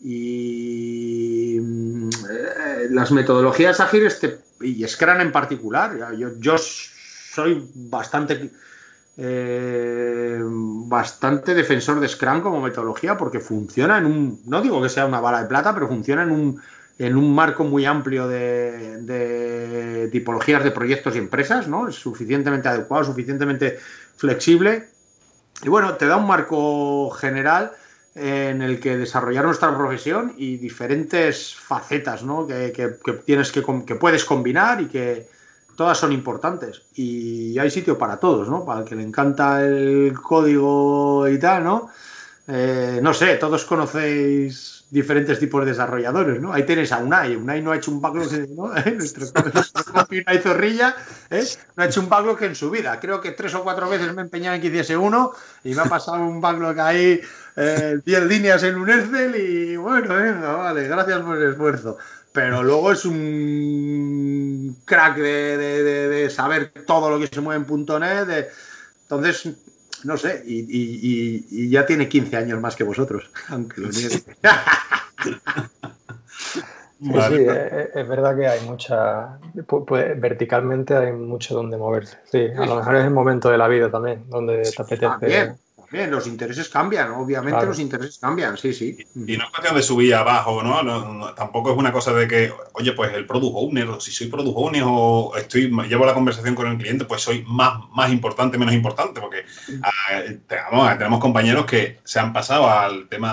C: y eh, las metodologías ágiles y Scrum en particular, yo, yo soy bastante eh, bastante defensor de Scrum como metodología porque funciona en un, no digo que sea una bala de plata, pero funciona en un, en un marco muy amplio de, tipologías de proyectos y empresas, ¿no? Es suficientemente adecuado, suficientemente flexible. Y bueno, te da un marco general en el que desarrollar nuestra profesión y diferentes facetas ¿no? que, tienes que, que puedes combinar y que, todas son importantes y hay sitio para todos, ¿no? Para el que le encanta el código y tal, ¿no? Eh, no sé, todos conocéis diferentes tipos de desarrolladores, ¿no? Ahí tenéis a Unai. Unai no ha hecho un backlog, ¿no? Nuestro, Unai Zorrilla, ¿eh? No ha hecho un backlog en su vida. Creo que tres o cuatro veces me he empeñado en que hiciese uno y me ha pasado un backlog ahí, 10 eh, líneas en un Excel y bueno, venga, vale, gracias por el esfuerzo pero luego es un crack de, saber todo lo que se mueve en .NET. entonces, no sé, y, ya tiene 15 años más que vosotros, aunque lo niegue.
B: Sí, sí, es, verdad que hay mucha, pues, verticalmente hay mucho donde moverse. Sí, a lo mejor es el momento de la vida también, donde te apetece.
C: Bien, los intereses cambian, obviamente los intereses cambian, sí, sí.
A: Y, no es cuestión de subir abajo, ¿no? ¿no? Tampoco es una cosa de que, oye, pues el product owner, o si soy product owner o estoy, llevo la conversación con el cliente, pues soy más, más importante, menos importante, porque ah, tenemos, compañeros que se han pasado al tema,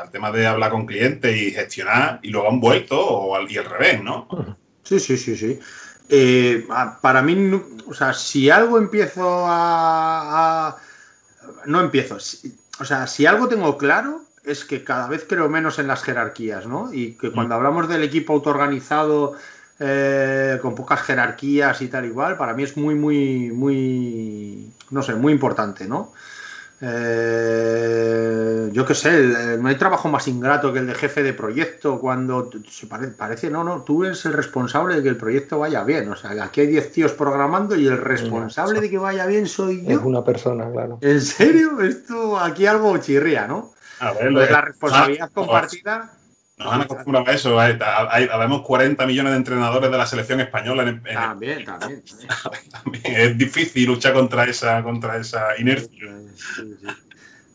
A: al tema de hablar con clientes y gestionar y luego han vuelto o al, y al revés, ¿no?
C: Sí, sí, sí, sí. Eh, para mí, o sea, si algo empiezo a, No empiezo. o sea, si algo tengo claro es que cada vez creo menos en las jerarquías, ¿no? Y que cuando mm. hablamos del equipo autoorganizado eh, con pocas jerarquías y tal igual, para mí es muy, muy, muy, no sé, muy importante, ¿no? Eh, yo qué sé, no hay trabajo más ingrato que el de jefe de proyecto cuando se parece, no, no, tú eres el responsable de que el proyecto vaya bien. O sea, aquí hay 10 tíos programando y el responsable de que vaya bien soy yo.
B: Es una persona, claro.
C: ¿En serio? Esto aquí algo chirría, ¿no? A ver, la responsabilidad compartida
A: nos han acostumbrado a eso. Hay, habemos 40 millones de entrenadores de la selección española. En,
C: también, también,
A: Es difícil luchar contra esa, contra esa inercia.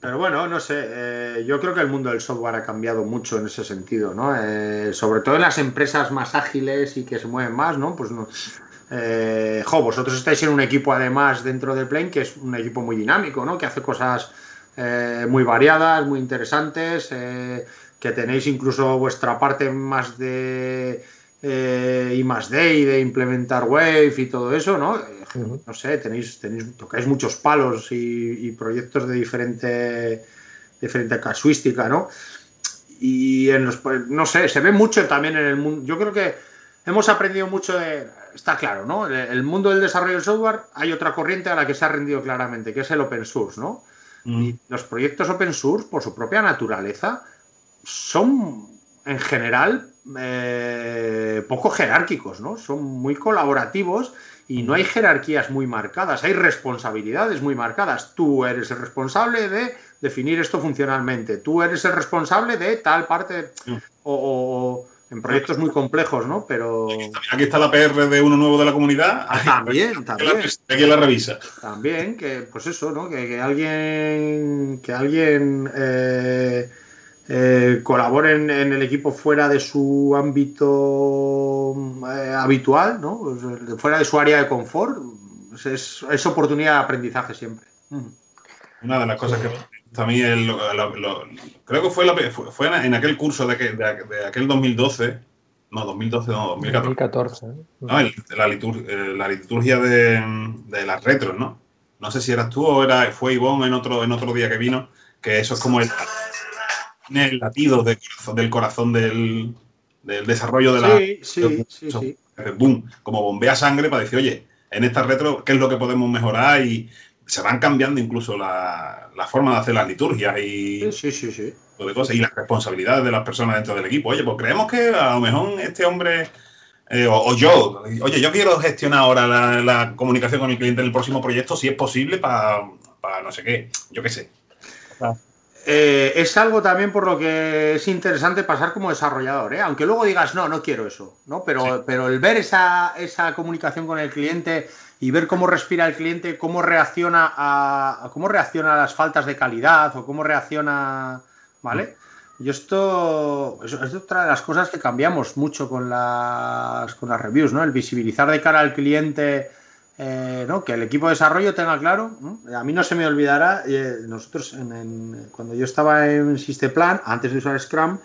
C: Pero bueno, no sé, eh, yo creo que el mundo del software ha cambiado mucho en ese sentido, ¿no? Eh, sobre todo en las empresas más ágiles y que se mueven más, ¿no? Pues no, eh, jo, vosotros estáis en un equipo además dentro de Plane que es un equipo muy dinámico, ¿no? Que hace cosas muy variadas, muy interesantes que tenéis incluso vuestra parte más de eh, y más de y de implementar Wave y todo eso, ¿no? No sé, tenéis, tenéis, tocáis muchos palos y, proyectos de diferente, diferente casuística, ¿no? Y en los, no sé, se ve mucho también en el mundo. Yo creo que hemos aprendido mucho de, está claro, ¿no? El mundo del desarrollo de software hay otra corriente a la que se ha rendido claramente, que es el open source, ¿no? Y los proyectos open source, por su propia naturaleza, son en general eh, poco jerárquicos, ¿no? Son muy colaborativos y no hay jerarquías muy marcadas, hay responsabilidades muy marcadas. Tú eres el responsable de definir esto funcionalmente, tú eres el responsable de tal parte, o, en proyectos muy complejos, ¿no? Pero...
A: Aquí está la PR de uno nuevo de la comunidad.
C: También, también.
A: Aquí la revisa.
C: También, que pues eso, ¿no? Que, alguien, que alguien... Eh, eh, colaboren en el equipo fuera de su ámbito eh, habitual, ¿no? Pues, fuera de su área de confort, pues es, oportunidad de aprendizaje siempre.
A: Una de las cosas que también creo que fue, fue, en aquel curso de, aquel 2012, no, 2012, no, 2014. No, la, liturgia de, las retros, ¿no? No sé si eras tú o era, fue Ivonne en otro, en otro día que vino, que eso es como el, el latido del corazón del, desarrollo de la.
C: Sí, sí, sí,
A: Boom, como bombea sangre para decir, oye, en esta retro, ¿qué es lo que podemos mejorar? Y se van cambiando incluso la, forma de hacer las liturgias y.
C: Sí, sí, sí.
A: y las responsabilidades de las personas dentro del equipo. Oye, pues creemos que a lo mejor este hombre. Eh, o, yo, oye, yo quiero gestionar ahora la, comunicación con el cliente en el próximo proyecto, si es posible, para, no sé qué, yo qué sé.
C: Eh, es algo también por lo que es interesante pasar como desarrollador, ¿eh? aunque luego digas, no, no quiero eso, ¿no? Pero, pero el ver esa, esa, comunicación con el cliente y ver cómo respira el cliente, cómo reacciona a, cómo reacciona a las faltas de calidad o cómo reacciona, ¿vale? Y esto es, otra de las cosas que cambiamos mucho con las, con las reviews, ¿no? El visibilizar de cara al cliente eh, que el equipo de desarrollo tenga claro, a mí no se me olvidará, eh, nosotros cuando yo estaba en Systemplan, antes de usar Scrum,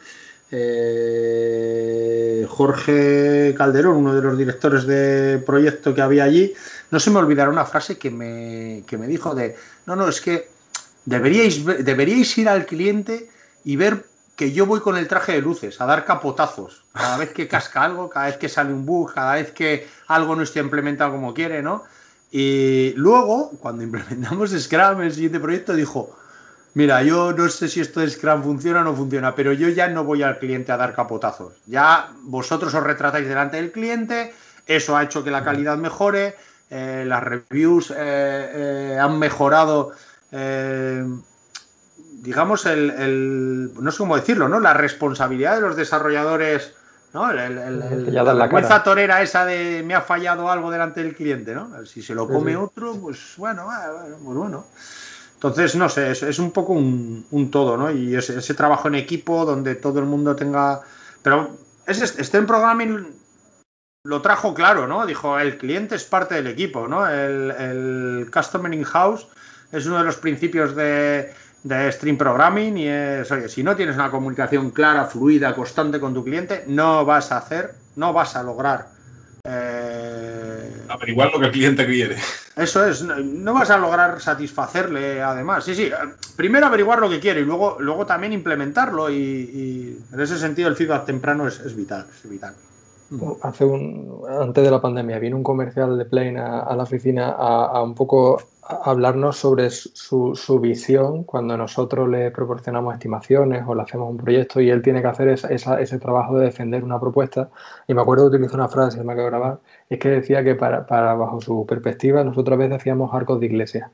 C: eh, Jorge Calderón, uno de los directores de proyecto que había allí, no se me olvidará una frase que me, que me dijo de, no, no, es que deberíais, deberíais ir al cliente y ver que yo voy con el traje de luces a dar capotazos cada vez que casca algo, cada vez que sale un bug, cada vez que algo no está implementado como quiere, ¿no? Y luego, cuando implementamos Scrum, el siguiente proyecto dijo, mira, yo no sé si esto de Scrum funciona o no funciona, pero yo ya no voy al cliente a dar capotazos. Ya vosotros os retratáis delante del cliente, eso ha hecho que la calidad mejore, eh, las reviews eh, eh, han mejorado digamos, el, no sé cómo decirlo, ¿no? La responsabilidad de los desarrolladores, ¿no? la fuerza torera esa de me ha fallado algo delante del cliente, ¿no? Si se lo come otro, pues bueno, pues bueno. Entonces, no sé, es, un poco un, todo, ¿no? Y ese, trabajo en equipo donde todo el mundo tenga... Pero ese, este programming lo trajo claro, ¿no? Dijo, el cliente es parte del equipo, ¿no? El, el Customer in-house es uno de los principios de, de Stream Programming y es, oye, si no tienes una comunicación clara, fluida, constante con tu cliente, no vas a hacer, no vas a lograr
A: eh, averiguar lo que el cliente quiere.
C: Eso es, no, vas a lograr satisfacerle además. Sí, sí, primero averiguar lo que quiere y luego, luego también implementarlo y, en ese sentido el feedback temprano es, vital, es vital.
B: Hace un, antes de la pandemia vino un comercial de Plane a, la oficina a, un poco hablarnos sobre su, su, visión cuando nosotros le proporcionamos estimaciones o le hacemos un proyecto y él tiene que hacer ese trabajo de defender una propuesta. Y me acuerdo que utilizó una frase, me acabo de grabar, es que decía que para, para, bajo su perspectiva nosotros a veces hacíamos arcos de iglesia.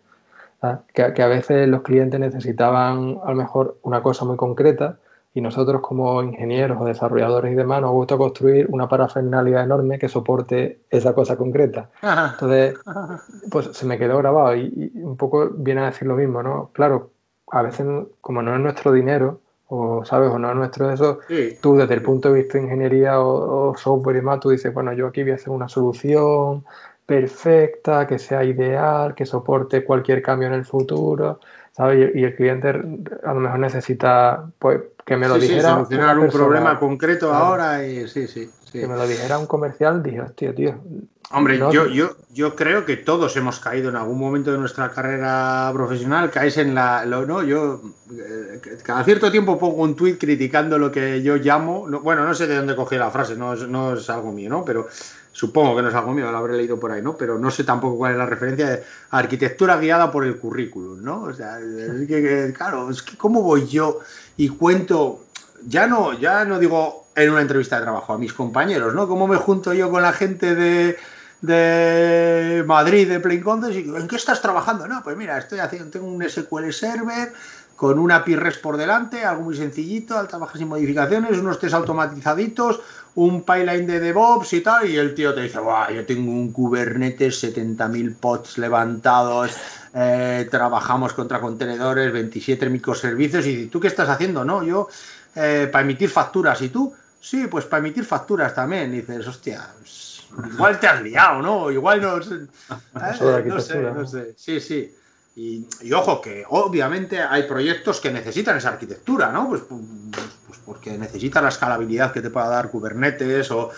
B: Que, que, a veces los clientes necesitaban a lo mejor una cosa muy concreta y nosotros como ingenieros o desarrolladores y demás nos gusta construir una parafernalia enorme que soporte esa cosa concreta. Entonces, pues se me quedó grabado y, un poco viene a decir lo mismo, ¿no? Claro, a veces como no es nuestro dinero, o sabes, o no es nuestro eso, tú desde el punto de vista de ingeniería o, software y más, tú dices, bueno, yo aquí voy a hacer una solución perfecta, que sea ideal, que soporte cualquier cambio en el futuro, ¿sabes? Y, el cliente a lo mejor necesita, pues, que me lo dijera.
C: solucionar un problema concreto ahora y sí, sí,
B: Que me lo dijera un comercial, dije, hostia, tío.
C: Hombre, yo, yo, yo creo que todos hemos caído en algún momento de nuestra carrera profesional, caes en la. Lo, no, yo eh, cada cierto tiempo pongo un tuit criticando lo que yo llamo. bueno, no sé de dónde cogí la frase, no es, no es algo mío, ¿no? Pero supongo que no es algo mío, lo habré leído por ahí, ¿no? Pero no sé tampoco cuál es la referencia de arquitectura guiada por el currículum, ¿no? O sea, es que, claro, es que cómo voy yo y cuento, ya no, ya no digo en una entrevista de trabajo a mis compañeros, ¿no? ¿Cómo me junto yo con la gente de, de Madrid, de Plain Condes, y ¿en qué estás trabajando? No, pues mira, estoy haciendo, tengo un SQL Server con una API REST por delante, algo muy sencillito, alta bajas y modificaciones, unos test automatizaditos, un pipeline de DevOps y tal, y el tío te dice, Buah, yo tengo un Kubernetes, 70.000 pods levantados, eh, trabajamos contra contenedores, 27 microservicios, y tú qué estás haciendo, ¿no? Yo, eh, para emitir facturas, ¿y tú? Sí, pues para emitir facturas también, y dices, hostia, pues, igual te has liado, ¿no? Igual no, ¿eh? no sé, no sé, sí, sí. Y, ojo, que obviamente hay proyectos que necesitan esa arquitectura, ¿no? Pues, pues, pues porque necesita la escalabilidad que te pueda dar Kubernetes o,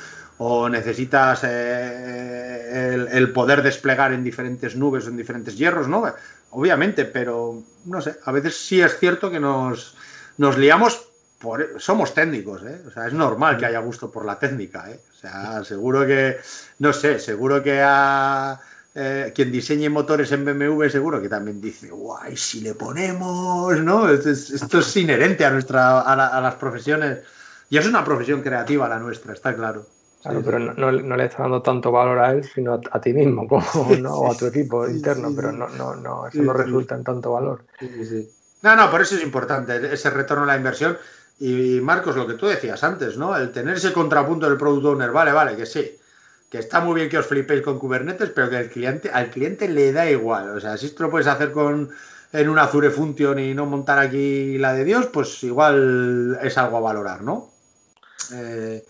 C: necesitas eh, el, poder desplegar en diferentes nubes o en diferentes hierros, ¿no? Obviamente, pero no sé, a veces sí es cierto que nos, nos liamos, por, somos técnicos, ¿eh? O sea, es normal que haya gusto por la técnica, ¿eh? O sea, seguro que, no sé, seguro que a eh, quien diseñe motores en BMW seguro que también dice, guay, si le ponemos, ¿no? Esto es, inherente a, nuestra, a, las profesiones. Y es una profesión creativa la nuestra, está claro.
B: Claro, pero no, le está dando tanto valor a él, sino a, ti mismo, como, ¿no? o a tu equipo interno, pero no, no, no, eso no resulta en tanto valor.
C: No, no, por eso es importante ese retorno a la inversión. Y Marcos, lo que tú decías antes, ¿no? El tener ese contrapunto del product owner, vale, vale, que sí que está muy bien que os flipéis con Kubernetes, pero que el cliente, al cliente le da igual. O sea, si esto lo puedes hacer con en una Azure Function y no montar aquí la de Dios, pues igual es algo a valorar, ¿no? Eh,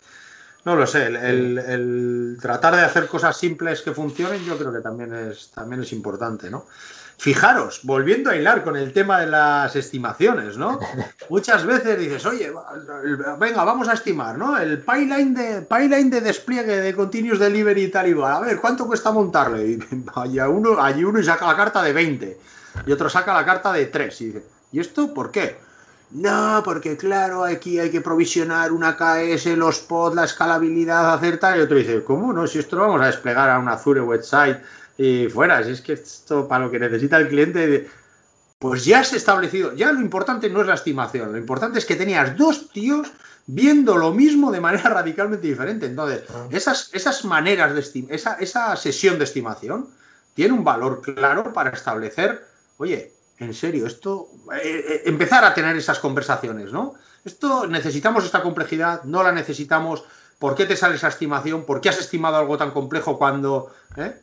C: no lo sé, el, tratar de hacer cosas simples que funcionen, yo creo que también es, también es importante, ¿no? Fijaros, volviendo a hilar con el tema de las estimaciones, ¿no? Muchas veces dices, oye, venga, vamos a estimar, ¿no? El pipeline de, pipeline de despliegue de Continuous Delivery y tal y A ver, ¿cuánto cuesta montarle? Y vaya uno, allí uno saca la carta de 20 y otro saca la carta de 3 y dice, ¿y esto por qué? No, porque claro, aquí hay que provisionar una KS, los pods, la escalabilidad, hacer tal. Y otro dice, ¿cómo no? Si esto lo vamos a desplegar a una Azure website y fuera. Si es que esto para lo que necesita el cliente, pues ya has establecido. Ya lo importante no es la estimación, lo importante es que tenías dos tíos viendo lo mismo de manera radicalmente diferente. Entonces, ah. esas, esas maneras de esa, esa sesión de estimación tiene un valor claro para establecer, oye, en serio, esto, eh, eh, empezar a tener esas conversaciones, ¿no? Esto necesitamos esta complejidad, no la necesitamos. ¿Por qué te sale esa estimación? ¿Por qué has estimado algo tan complejo cuando... Eh?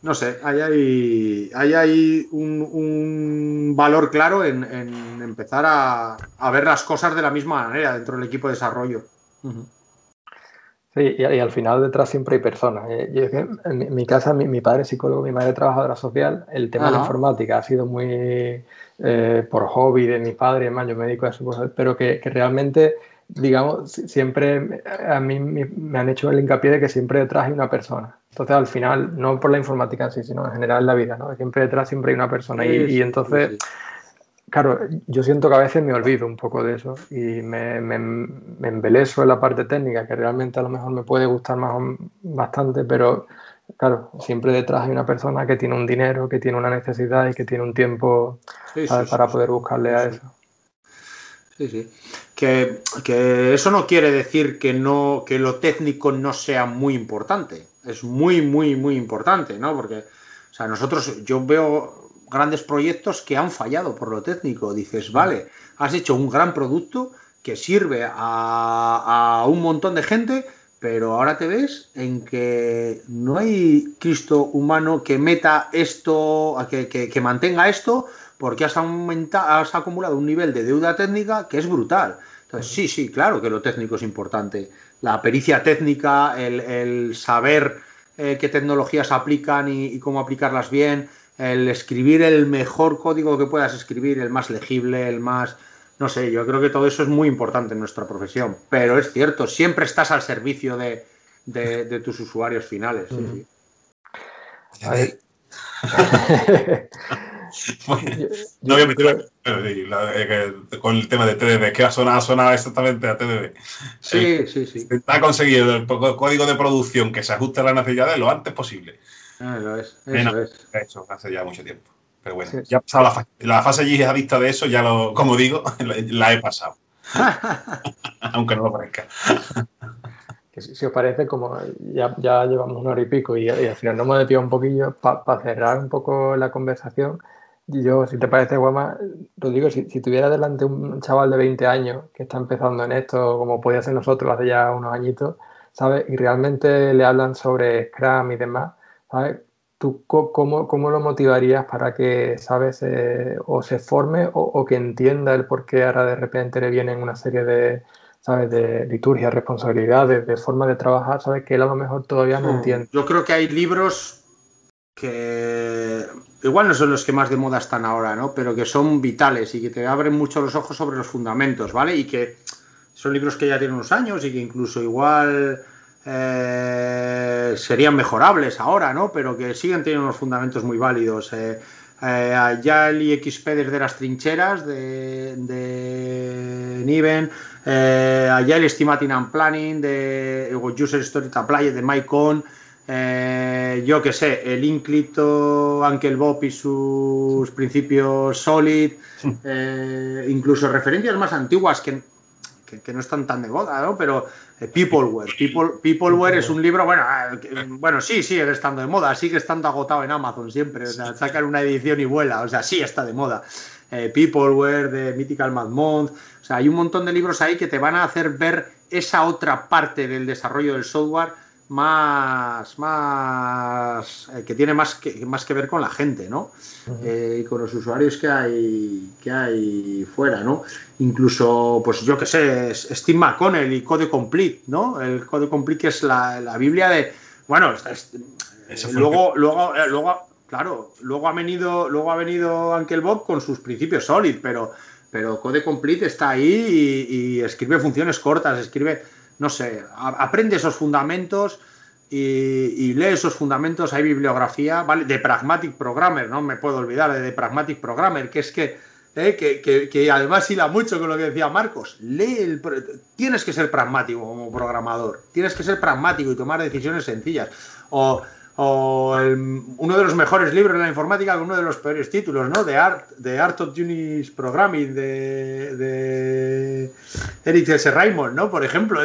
C: no sé, ahí hay, hay un, valor claro en, empezar a, ver las cosas de la misma manera dentro del equipo de desarrollo.
B: Sí, y, al final detrás siempre hay personas. Eh, en, mi, casa, mi, padre es psicólogo, mi madre es trabajadora social. El tema de la informática ha sido muy eh, por hobby de mi padre, más yo me dedico a eso, pero que, realmente, digamos, siempre a mí me han hecho el hincapié de que siempre detrás hay una persona. Entonces, al final, no por la informática en sí, sino en general en la vida, ¿no? Siempre detrás siempre hay una persona. y, entonces, claro, yo siento que a veces me olvido un poco de eso y me, me, embeleso en la parte técnica, que realmente a lo mejor me puede gustar más bastante, pero claro, siempre detrás hay una persona que tiene un dinero, que tiene una necesidad y que tiene un tiempo para poder buscarle a eso.
C: Sí, sí. Que, que, eso no quiere decir que no que lo técnico no sea muy importante es muy, muy, muy importante, ¿no? Porque, o sea, nosotros, yo veo grandes proyectos que han fallado por lo técnico. Dices, vale, has hecho un gran producto que sirve a, un montón de gente, pero ahora te ves en que no hay Cristo humano que meta esto, que, que, mantenga esto, porque has, aumentado, has acumulado un nivel de deuda técnica que es brutal. Entonces, sí, sí, claro que lo técnico es importante la pericia técnica, el, saber eh, qué tecnologías aplican y, cómo aplicarlas bien, el escribir el mejor código que puedas escribir, el más legible, el más... No sé, yo creo que todo eso es muy importante en nuestra profesión, pero es cierto, siempre estás al servicio de, tus usuarios finales.
A: no voy a meter con el tema de TDD, que ha sonado, exactamente a TDD.
C: Sí, eh, sí, sí.
A: Está conseguido el código de producción que se ajuste a las necesidades lo antes posible.
C: Eso es, eso es.
A: Eso hace ya mucho tiempo. Pero bueno, ya ha pasado la, fase, la fase yihadista de eso, ya lo, como digo, la he pasado. Aunque no lo parezca
B: si, os parece, como ya, llevamos una hora y pico y, al final nos hemos desviado un poquillo, para cerrar un poco la conversación, yo, si te parece, Guama, Rodrigo, si, si tuviera delante un chaval de 20 años que está empezando en esto, como podía ser nosotros hace ya unos añitos, ¿sabes? Y realmente le hablan sobre Scrum y demás, ¿sabes? ¿Tú cómo, cómo lo motivarías para que, ¿sabes? o se forme o, o, que entienda el por qué ahora de repente le vienen una serie de, ¿sabes? De liturgia, responsabilidades, de forma de trabajar, ¿sabes? Que él a lo mejor todavía no hmm. entiende.
C: Yo creo que hay libros que igual no son los que más de moda están ahora, ¿no? Pero que son vitales y que te abren mucho los ojos sobre los fundamentos, ¿vale? Y que son libros que ya tienen unos años y que incluso igual eh, serían mejorables ahora, ¿no? Pero que siguen teniendo unos fundamentos muy válidos. Eh, eh, Agile y XP desde las trincheras de, de Niven, eh, Agile Estimating and Planning de User Story Apply de Mike eh, yo que sé, el Inclito, Uncle Bob y sus principios Solid, incluso referencias más antiguas que, que, no están tan de moda, ¿no? Pero eh, Peopleware, People, Peopleware es un libro, bueno, ah, bueno, sí, sigue estando de moda, sigue estando agotado en Amazon siempre, o sea, sacan una edición y vuela, o sea, sí está de moda. Eh, Peopleware de Mythical Madmont, o sea, hay un montón de libros ahí que te van a hacer ver esa otra parte del desarrollo del software más, más eh, que tiene más que, más que ver con la gente, ¿no? Eh, y con los usuarios que hay, que hay fuera, ¿no? Incluso, pues yo que sé, Steve McConnell y Code Complete, ¿no? El Code Complete que es la, la Biblia de, bueno, luego, luego, eh, luego, claro, luego ha venido, luego ha venido Uncle Bob con sus principios Solid, pero, pero Code Complete está ahí y escribe funciones cortas, escribe no sé, aprende esos fundamentos y, lee esos fundamentos, hay bibliografía, ¿vale? De Pragmatic Programmer, no me puedo olvidar de, Pragmatic Programmer, que es que, eh, que, que, además hila mucho con lo que decía Marcos, lee el, tienes que ser pragmático como programador, tienes que ser pragmático y tomar decisiones sencillas. O, uno de los mejores libros de la informática con uno de los peores títulos, ¿no? De Art, de Art of Unix Programming de, de Eric S. Raymond, ¿no? Por ejemplo,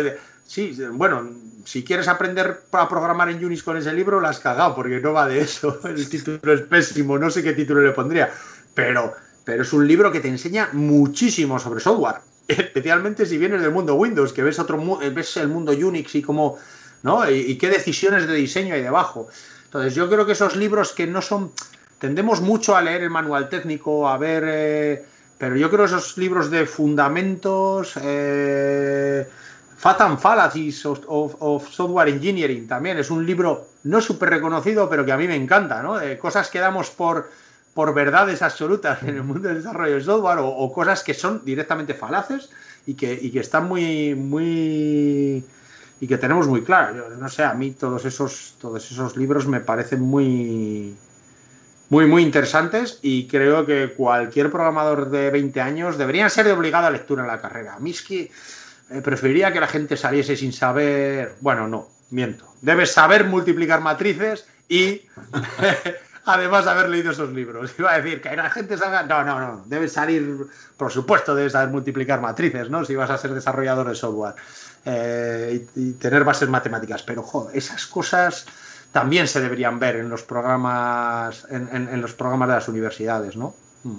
C: sí, bueno, si quieres aprender a programar en Unix con ese libro, la has cagado, porque no va de eso. El título es pésimo, no sé qué título le pondría, pero, pero es un libro que te enseña muchísimo sobre software, especialmente si vienes del mundo Windows, que ves otro ves el mundo Unix y cómo ¿no? Y, qué decisiones de diseño hay debajo. Entonces yo creo que esos libros que no son, tendemos mucho a leer el manual técnico, a ver, eh, pero yo creo esos libros de fundamentos, eh, Fatal Fallacies of, of, Software Engineering también es un libro no súper reconocido, pero que a mí me encanta, ¿no? cosas que damos por, por verdades absolutas en el mundo del desarrollo de software o, cosas que son directamente falaces y que, y que están muy, muy y que tenemos muy claro. no sé, a mí todos esos, todos esos libros me parecen muy, muy, muy interesantes y creo que cualquier programador de 20 años deberían ser de obligada lectura en la carrera. A mí que eh, preferiría que la gente saliese sin saber, bueno, no, miento. Debes saber multiplicar matrices y además de haber leído esos libros. Iba a decir que la gente salga. No, no, no. Debes salir, por supuesto, debes saber multiplicar matrices, ¿no? Si vas a ser desarrollador de software. Eh, y, tener bases matemáticas. Pero, joder, esas cosas también se deberían ver en los programas, en, los programas de las universidades, ¿no?
B: Mm.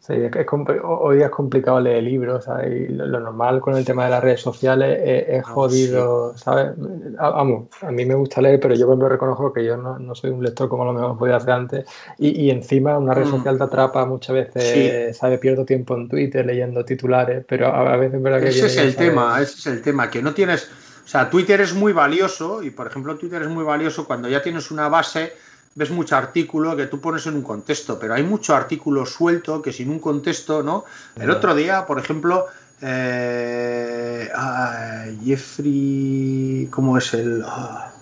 B: Sí, es hoy día es complicado leer libros, lo, normal con el tema de las redes sociales es, ah, jodido, ¿sabes? Vamos, a mí me gusta leer, pero yo me reconozco que yo no, soy un lector como lo mejor podía hacer antes. Y, encima una red mm. social te atrapa muchas veces, ¿sabes? Pierdo tiempo en Twitter leyendo titulares, pero a, veces es verdad que...
C: Ese es el tema, ese es el tema, que no tienes... O sea, Twitter es muy valioso y, por ejemplo, Twitter es muy valioso cuando ya tienes una base ves mucho artículo que tú pones en un contexto, pero hay mucho artículo suelto que sin un contexto, ¿no? El otro día, por ejemplo, eh, ah, Jeffrey, ¿cómo es el? Ah.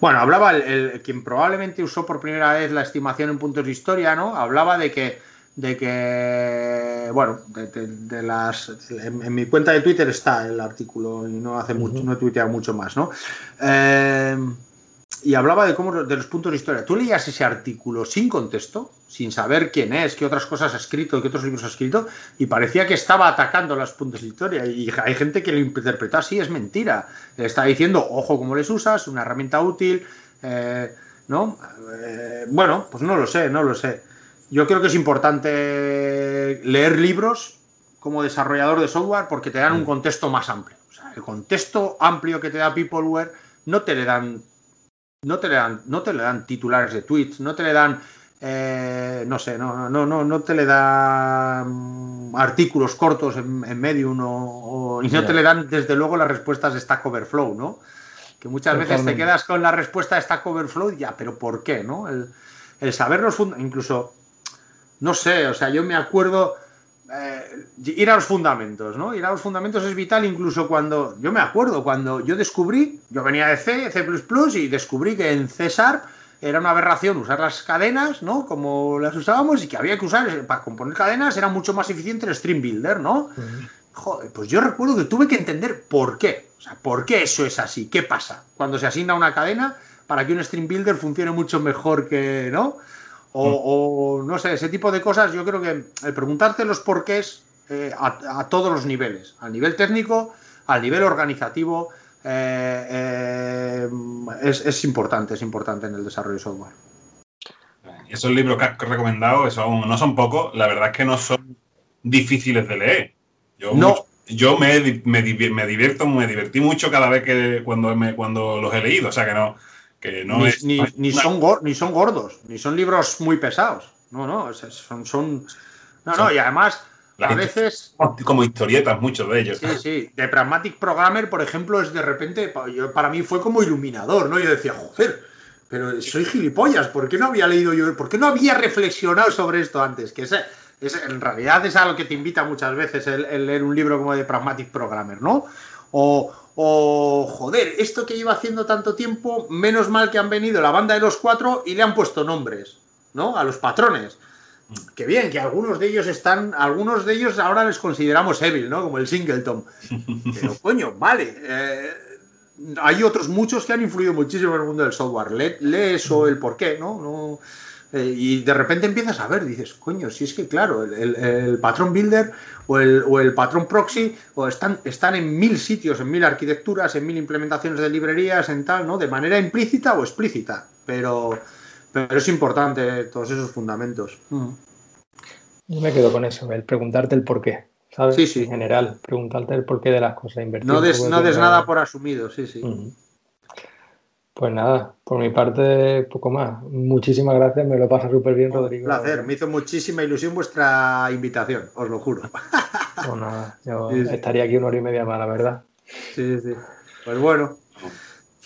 C: Bueno, hablaba el, quien probablemente usó por primera vez la estimación en puntos de historia, ¿no? Hablaba de que, de que, bueno, de, las, en, mi cuenta de Twitter está el artículo y no hace mucho, no he tuiteado mucho más, ¿no? Eh, y hablaba de cómo de los puntos de historia. Tú leías ese artículo sin contexto, sin saber quién es, qué otras cosas ha escrito, qué otros libros ha escrito, y parecía que estaba atacando los puntos de historia. Y hay gente que lo interpreta así, es mentira. Le está diciendo, ojo cómo les usas, una herramienta útil, eh, ¿no? Eh, bueno, pues no lo sé, no lo sé. Yo creo que es importante leer libros como desarrollador de software porque te dan un mm. contexto más amplio. O sea, el contexto amplio que te da Peopleware no te le dan no te le dan, no te le dan titulares de tweets, no te le dan, eh, no sé, no, no, no, no te le dan artículos cortos en, en Medium o, y no te le dan, desde luego, las respuestas de Stack Overflow, ¿no? Que muchas veces te quedas con la respuesta de Stack Overflow y ya, pero ¿por qué, no? El, el saber los incluso, no sé, o sea, yo me acuerdo eh, ir a los fundamentos, ¿no? Ir a los fundamentos es vital incluso cuando, yo me acuerdo, cuando yo descubrí, yo venía de C, C++ y descubrí que en C Sharp era una aberración usar las cadenas, ¿no? Como las usábamos y que había que usar, para componer cadenas era mucho más eficiente el Stream Builder, ¿no? Joder, pues yo recuerdo que tuve que entender por qué, o sea, por qué eso es así, qué pasa cuando se asigna una cadena para que un Stream Builder funcione mucho mejor que, ¿no? O, no sé, ese tipo de cosas, yo creo que el preguntarte los porqués eh, a, todos los niveles, al nivel técnico, al nivel organizativo, eh, eh, es, importante, es importante en el desarrollo de software.
A: Esos libros que has recomendado son, no son pocos, la verdad es que no son difíciles de leer. Yo,
C: no.
A: yo me, me, divierto, me divertí mucho cada vez que cuando, me, cuando los he leído, o sea que no,
C: ni, son ni son gordos, ni son libros muy pesados. No, no, son. son no, no, y además, a veces.
A: Como historietas, muchos de ellos.
C: Sí, sí. The Pragmatic Programmer, por ejemplo, es de repente. para mí fue como iluminador, ¿no? Yo decía, joder, pero soy gilipollas, ¿por qué no había leído yo? ¿Por qué no había reflexionado sobre esto antes? Que ese, en realidad es a lo que te invita muchas veces el, leer un libro como The Pragmatic Programmer, ¿no? O, o, joder, esto que lleva haciendo tanto tiempo, menos mal que han venido la banda de los cuatro y le han puesto nombres, ¿no? A los patrones. Que bien, que algunos de ellos están, algunos de ellos ahora les consideramos Evil, ¿no? Como el Singleton. Pero coño, vale. Eh, hay otros muchos que han influido muchísimo en el mundo del software. Lee, eso, el por qué, ¿no? no eh, y de repente empiezas a ver, dices, coño, si es que claro, el, patrón builder o el, patrón proxy o están, están en mil sitios, en mil arquitecturas, en mil implementaciones de librerías, en tal, ¿no? De manera implícita o explícita, pero, pero es importante todos esos fundamentos. Mm.
B: Yo me quedo con eso, el preguntarte el por qué. ¿sabes? Sí, sí. En general, preguntarte el porqué de las cosas.
C: Invertir no des, no des nada por asumido, sí, sí.
B: Pues nada, por mi parte, poco más. Muchísimas gracias, me lo pasa súper bien, Rodrigo.
C: Un placer, me hizo muchísima ilusión vuestra invitación, os lo juro.
B: Pues nada, yo estaría aquí una hora y media más, la verdad.
C: Sí, sí. Pues bueno,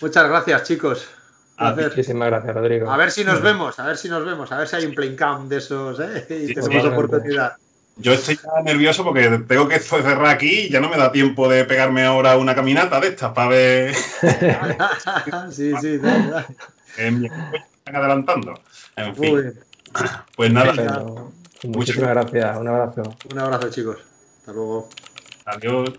C: muchas gracias, chicos.
B: Muchísimas gracias, Rodrigo.
C: A ver si nos vemos, a ver si nos vemos, a ver si hay un plane cam de esos, ¿eh? Y tenemos oportunidad.
A: Yo estoy ya nervioso porque tengo que cerrar aquí y ya no me da tiempo de pegarme ahora una caminata de estas para ver.
C: sí, sí, de verdad.
A: están adelantando. En fin. Pues nada.
B: Muchísimas gracias. Un abrazo.
C: Un abrazo, chicos. Hasta luego.
A: Adiós.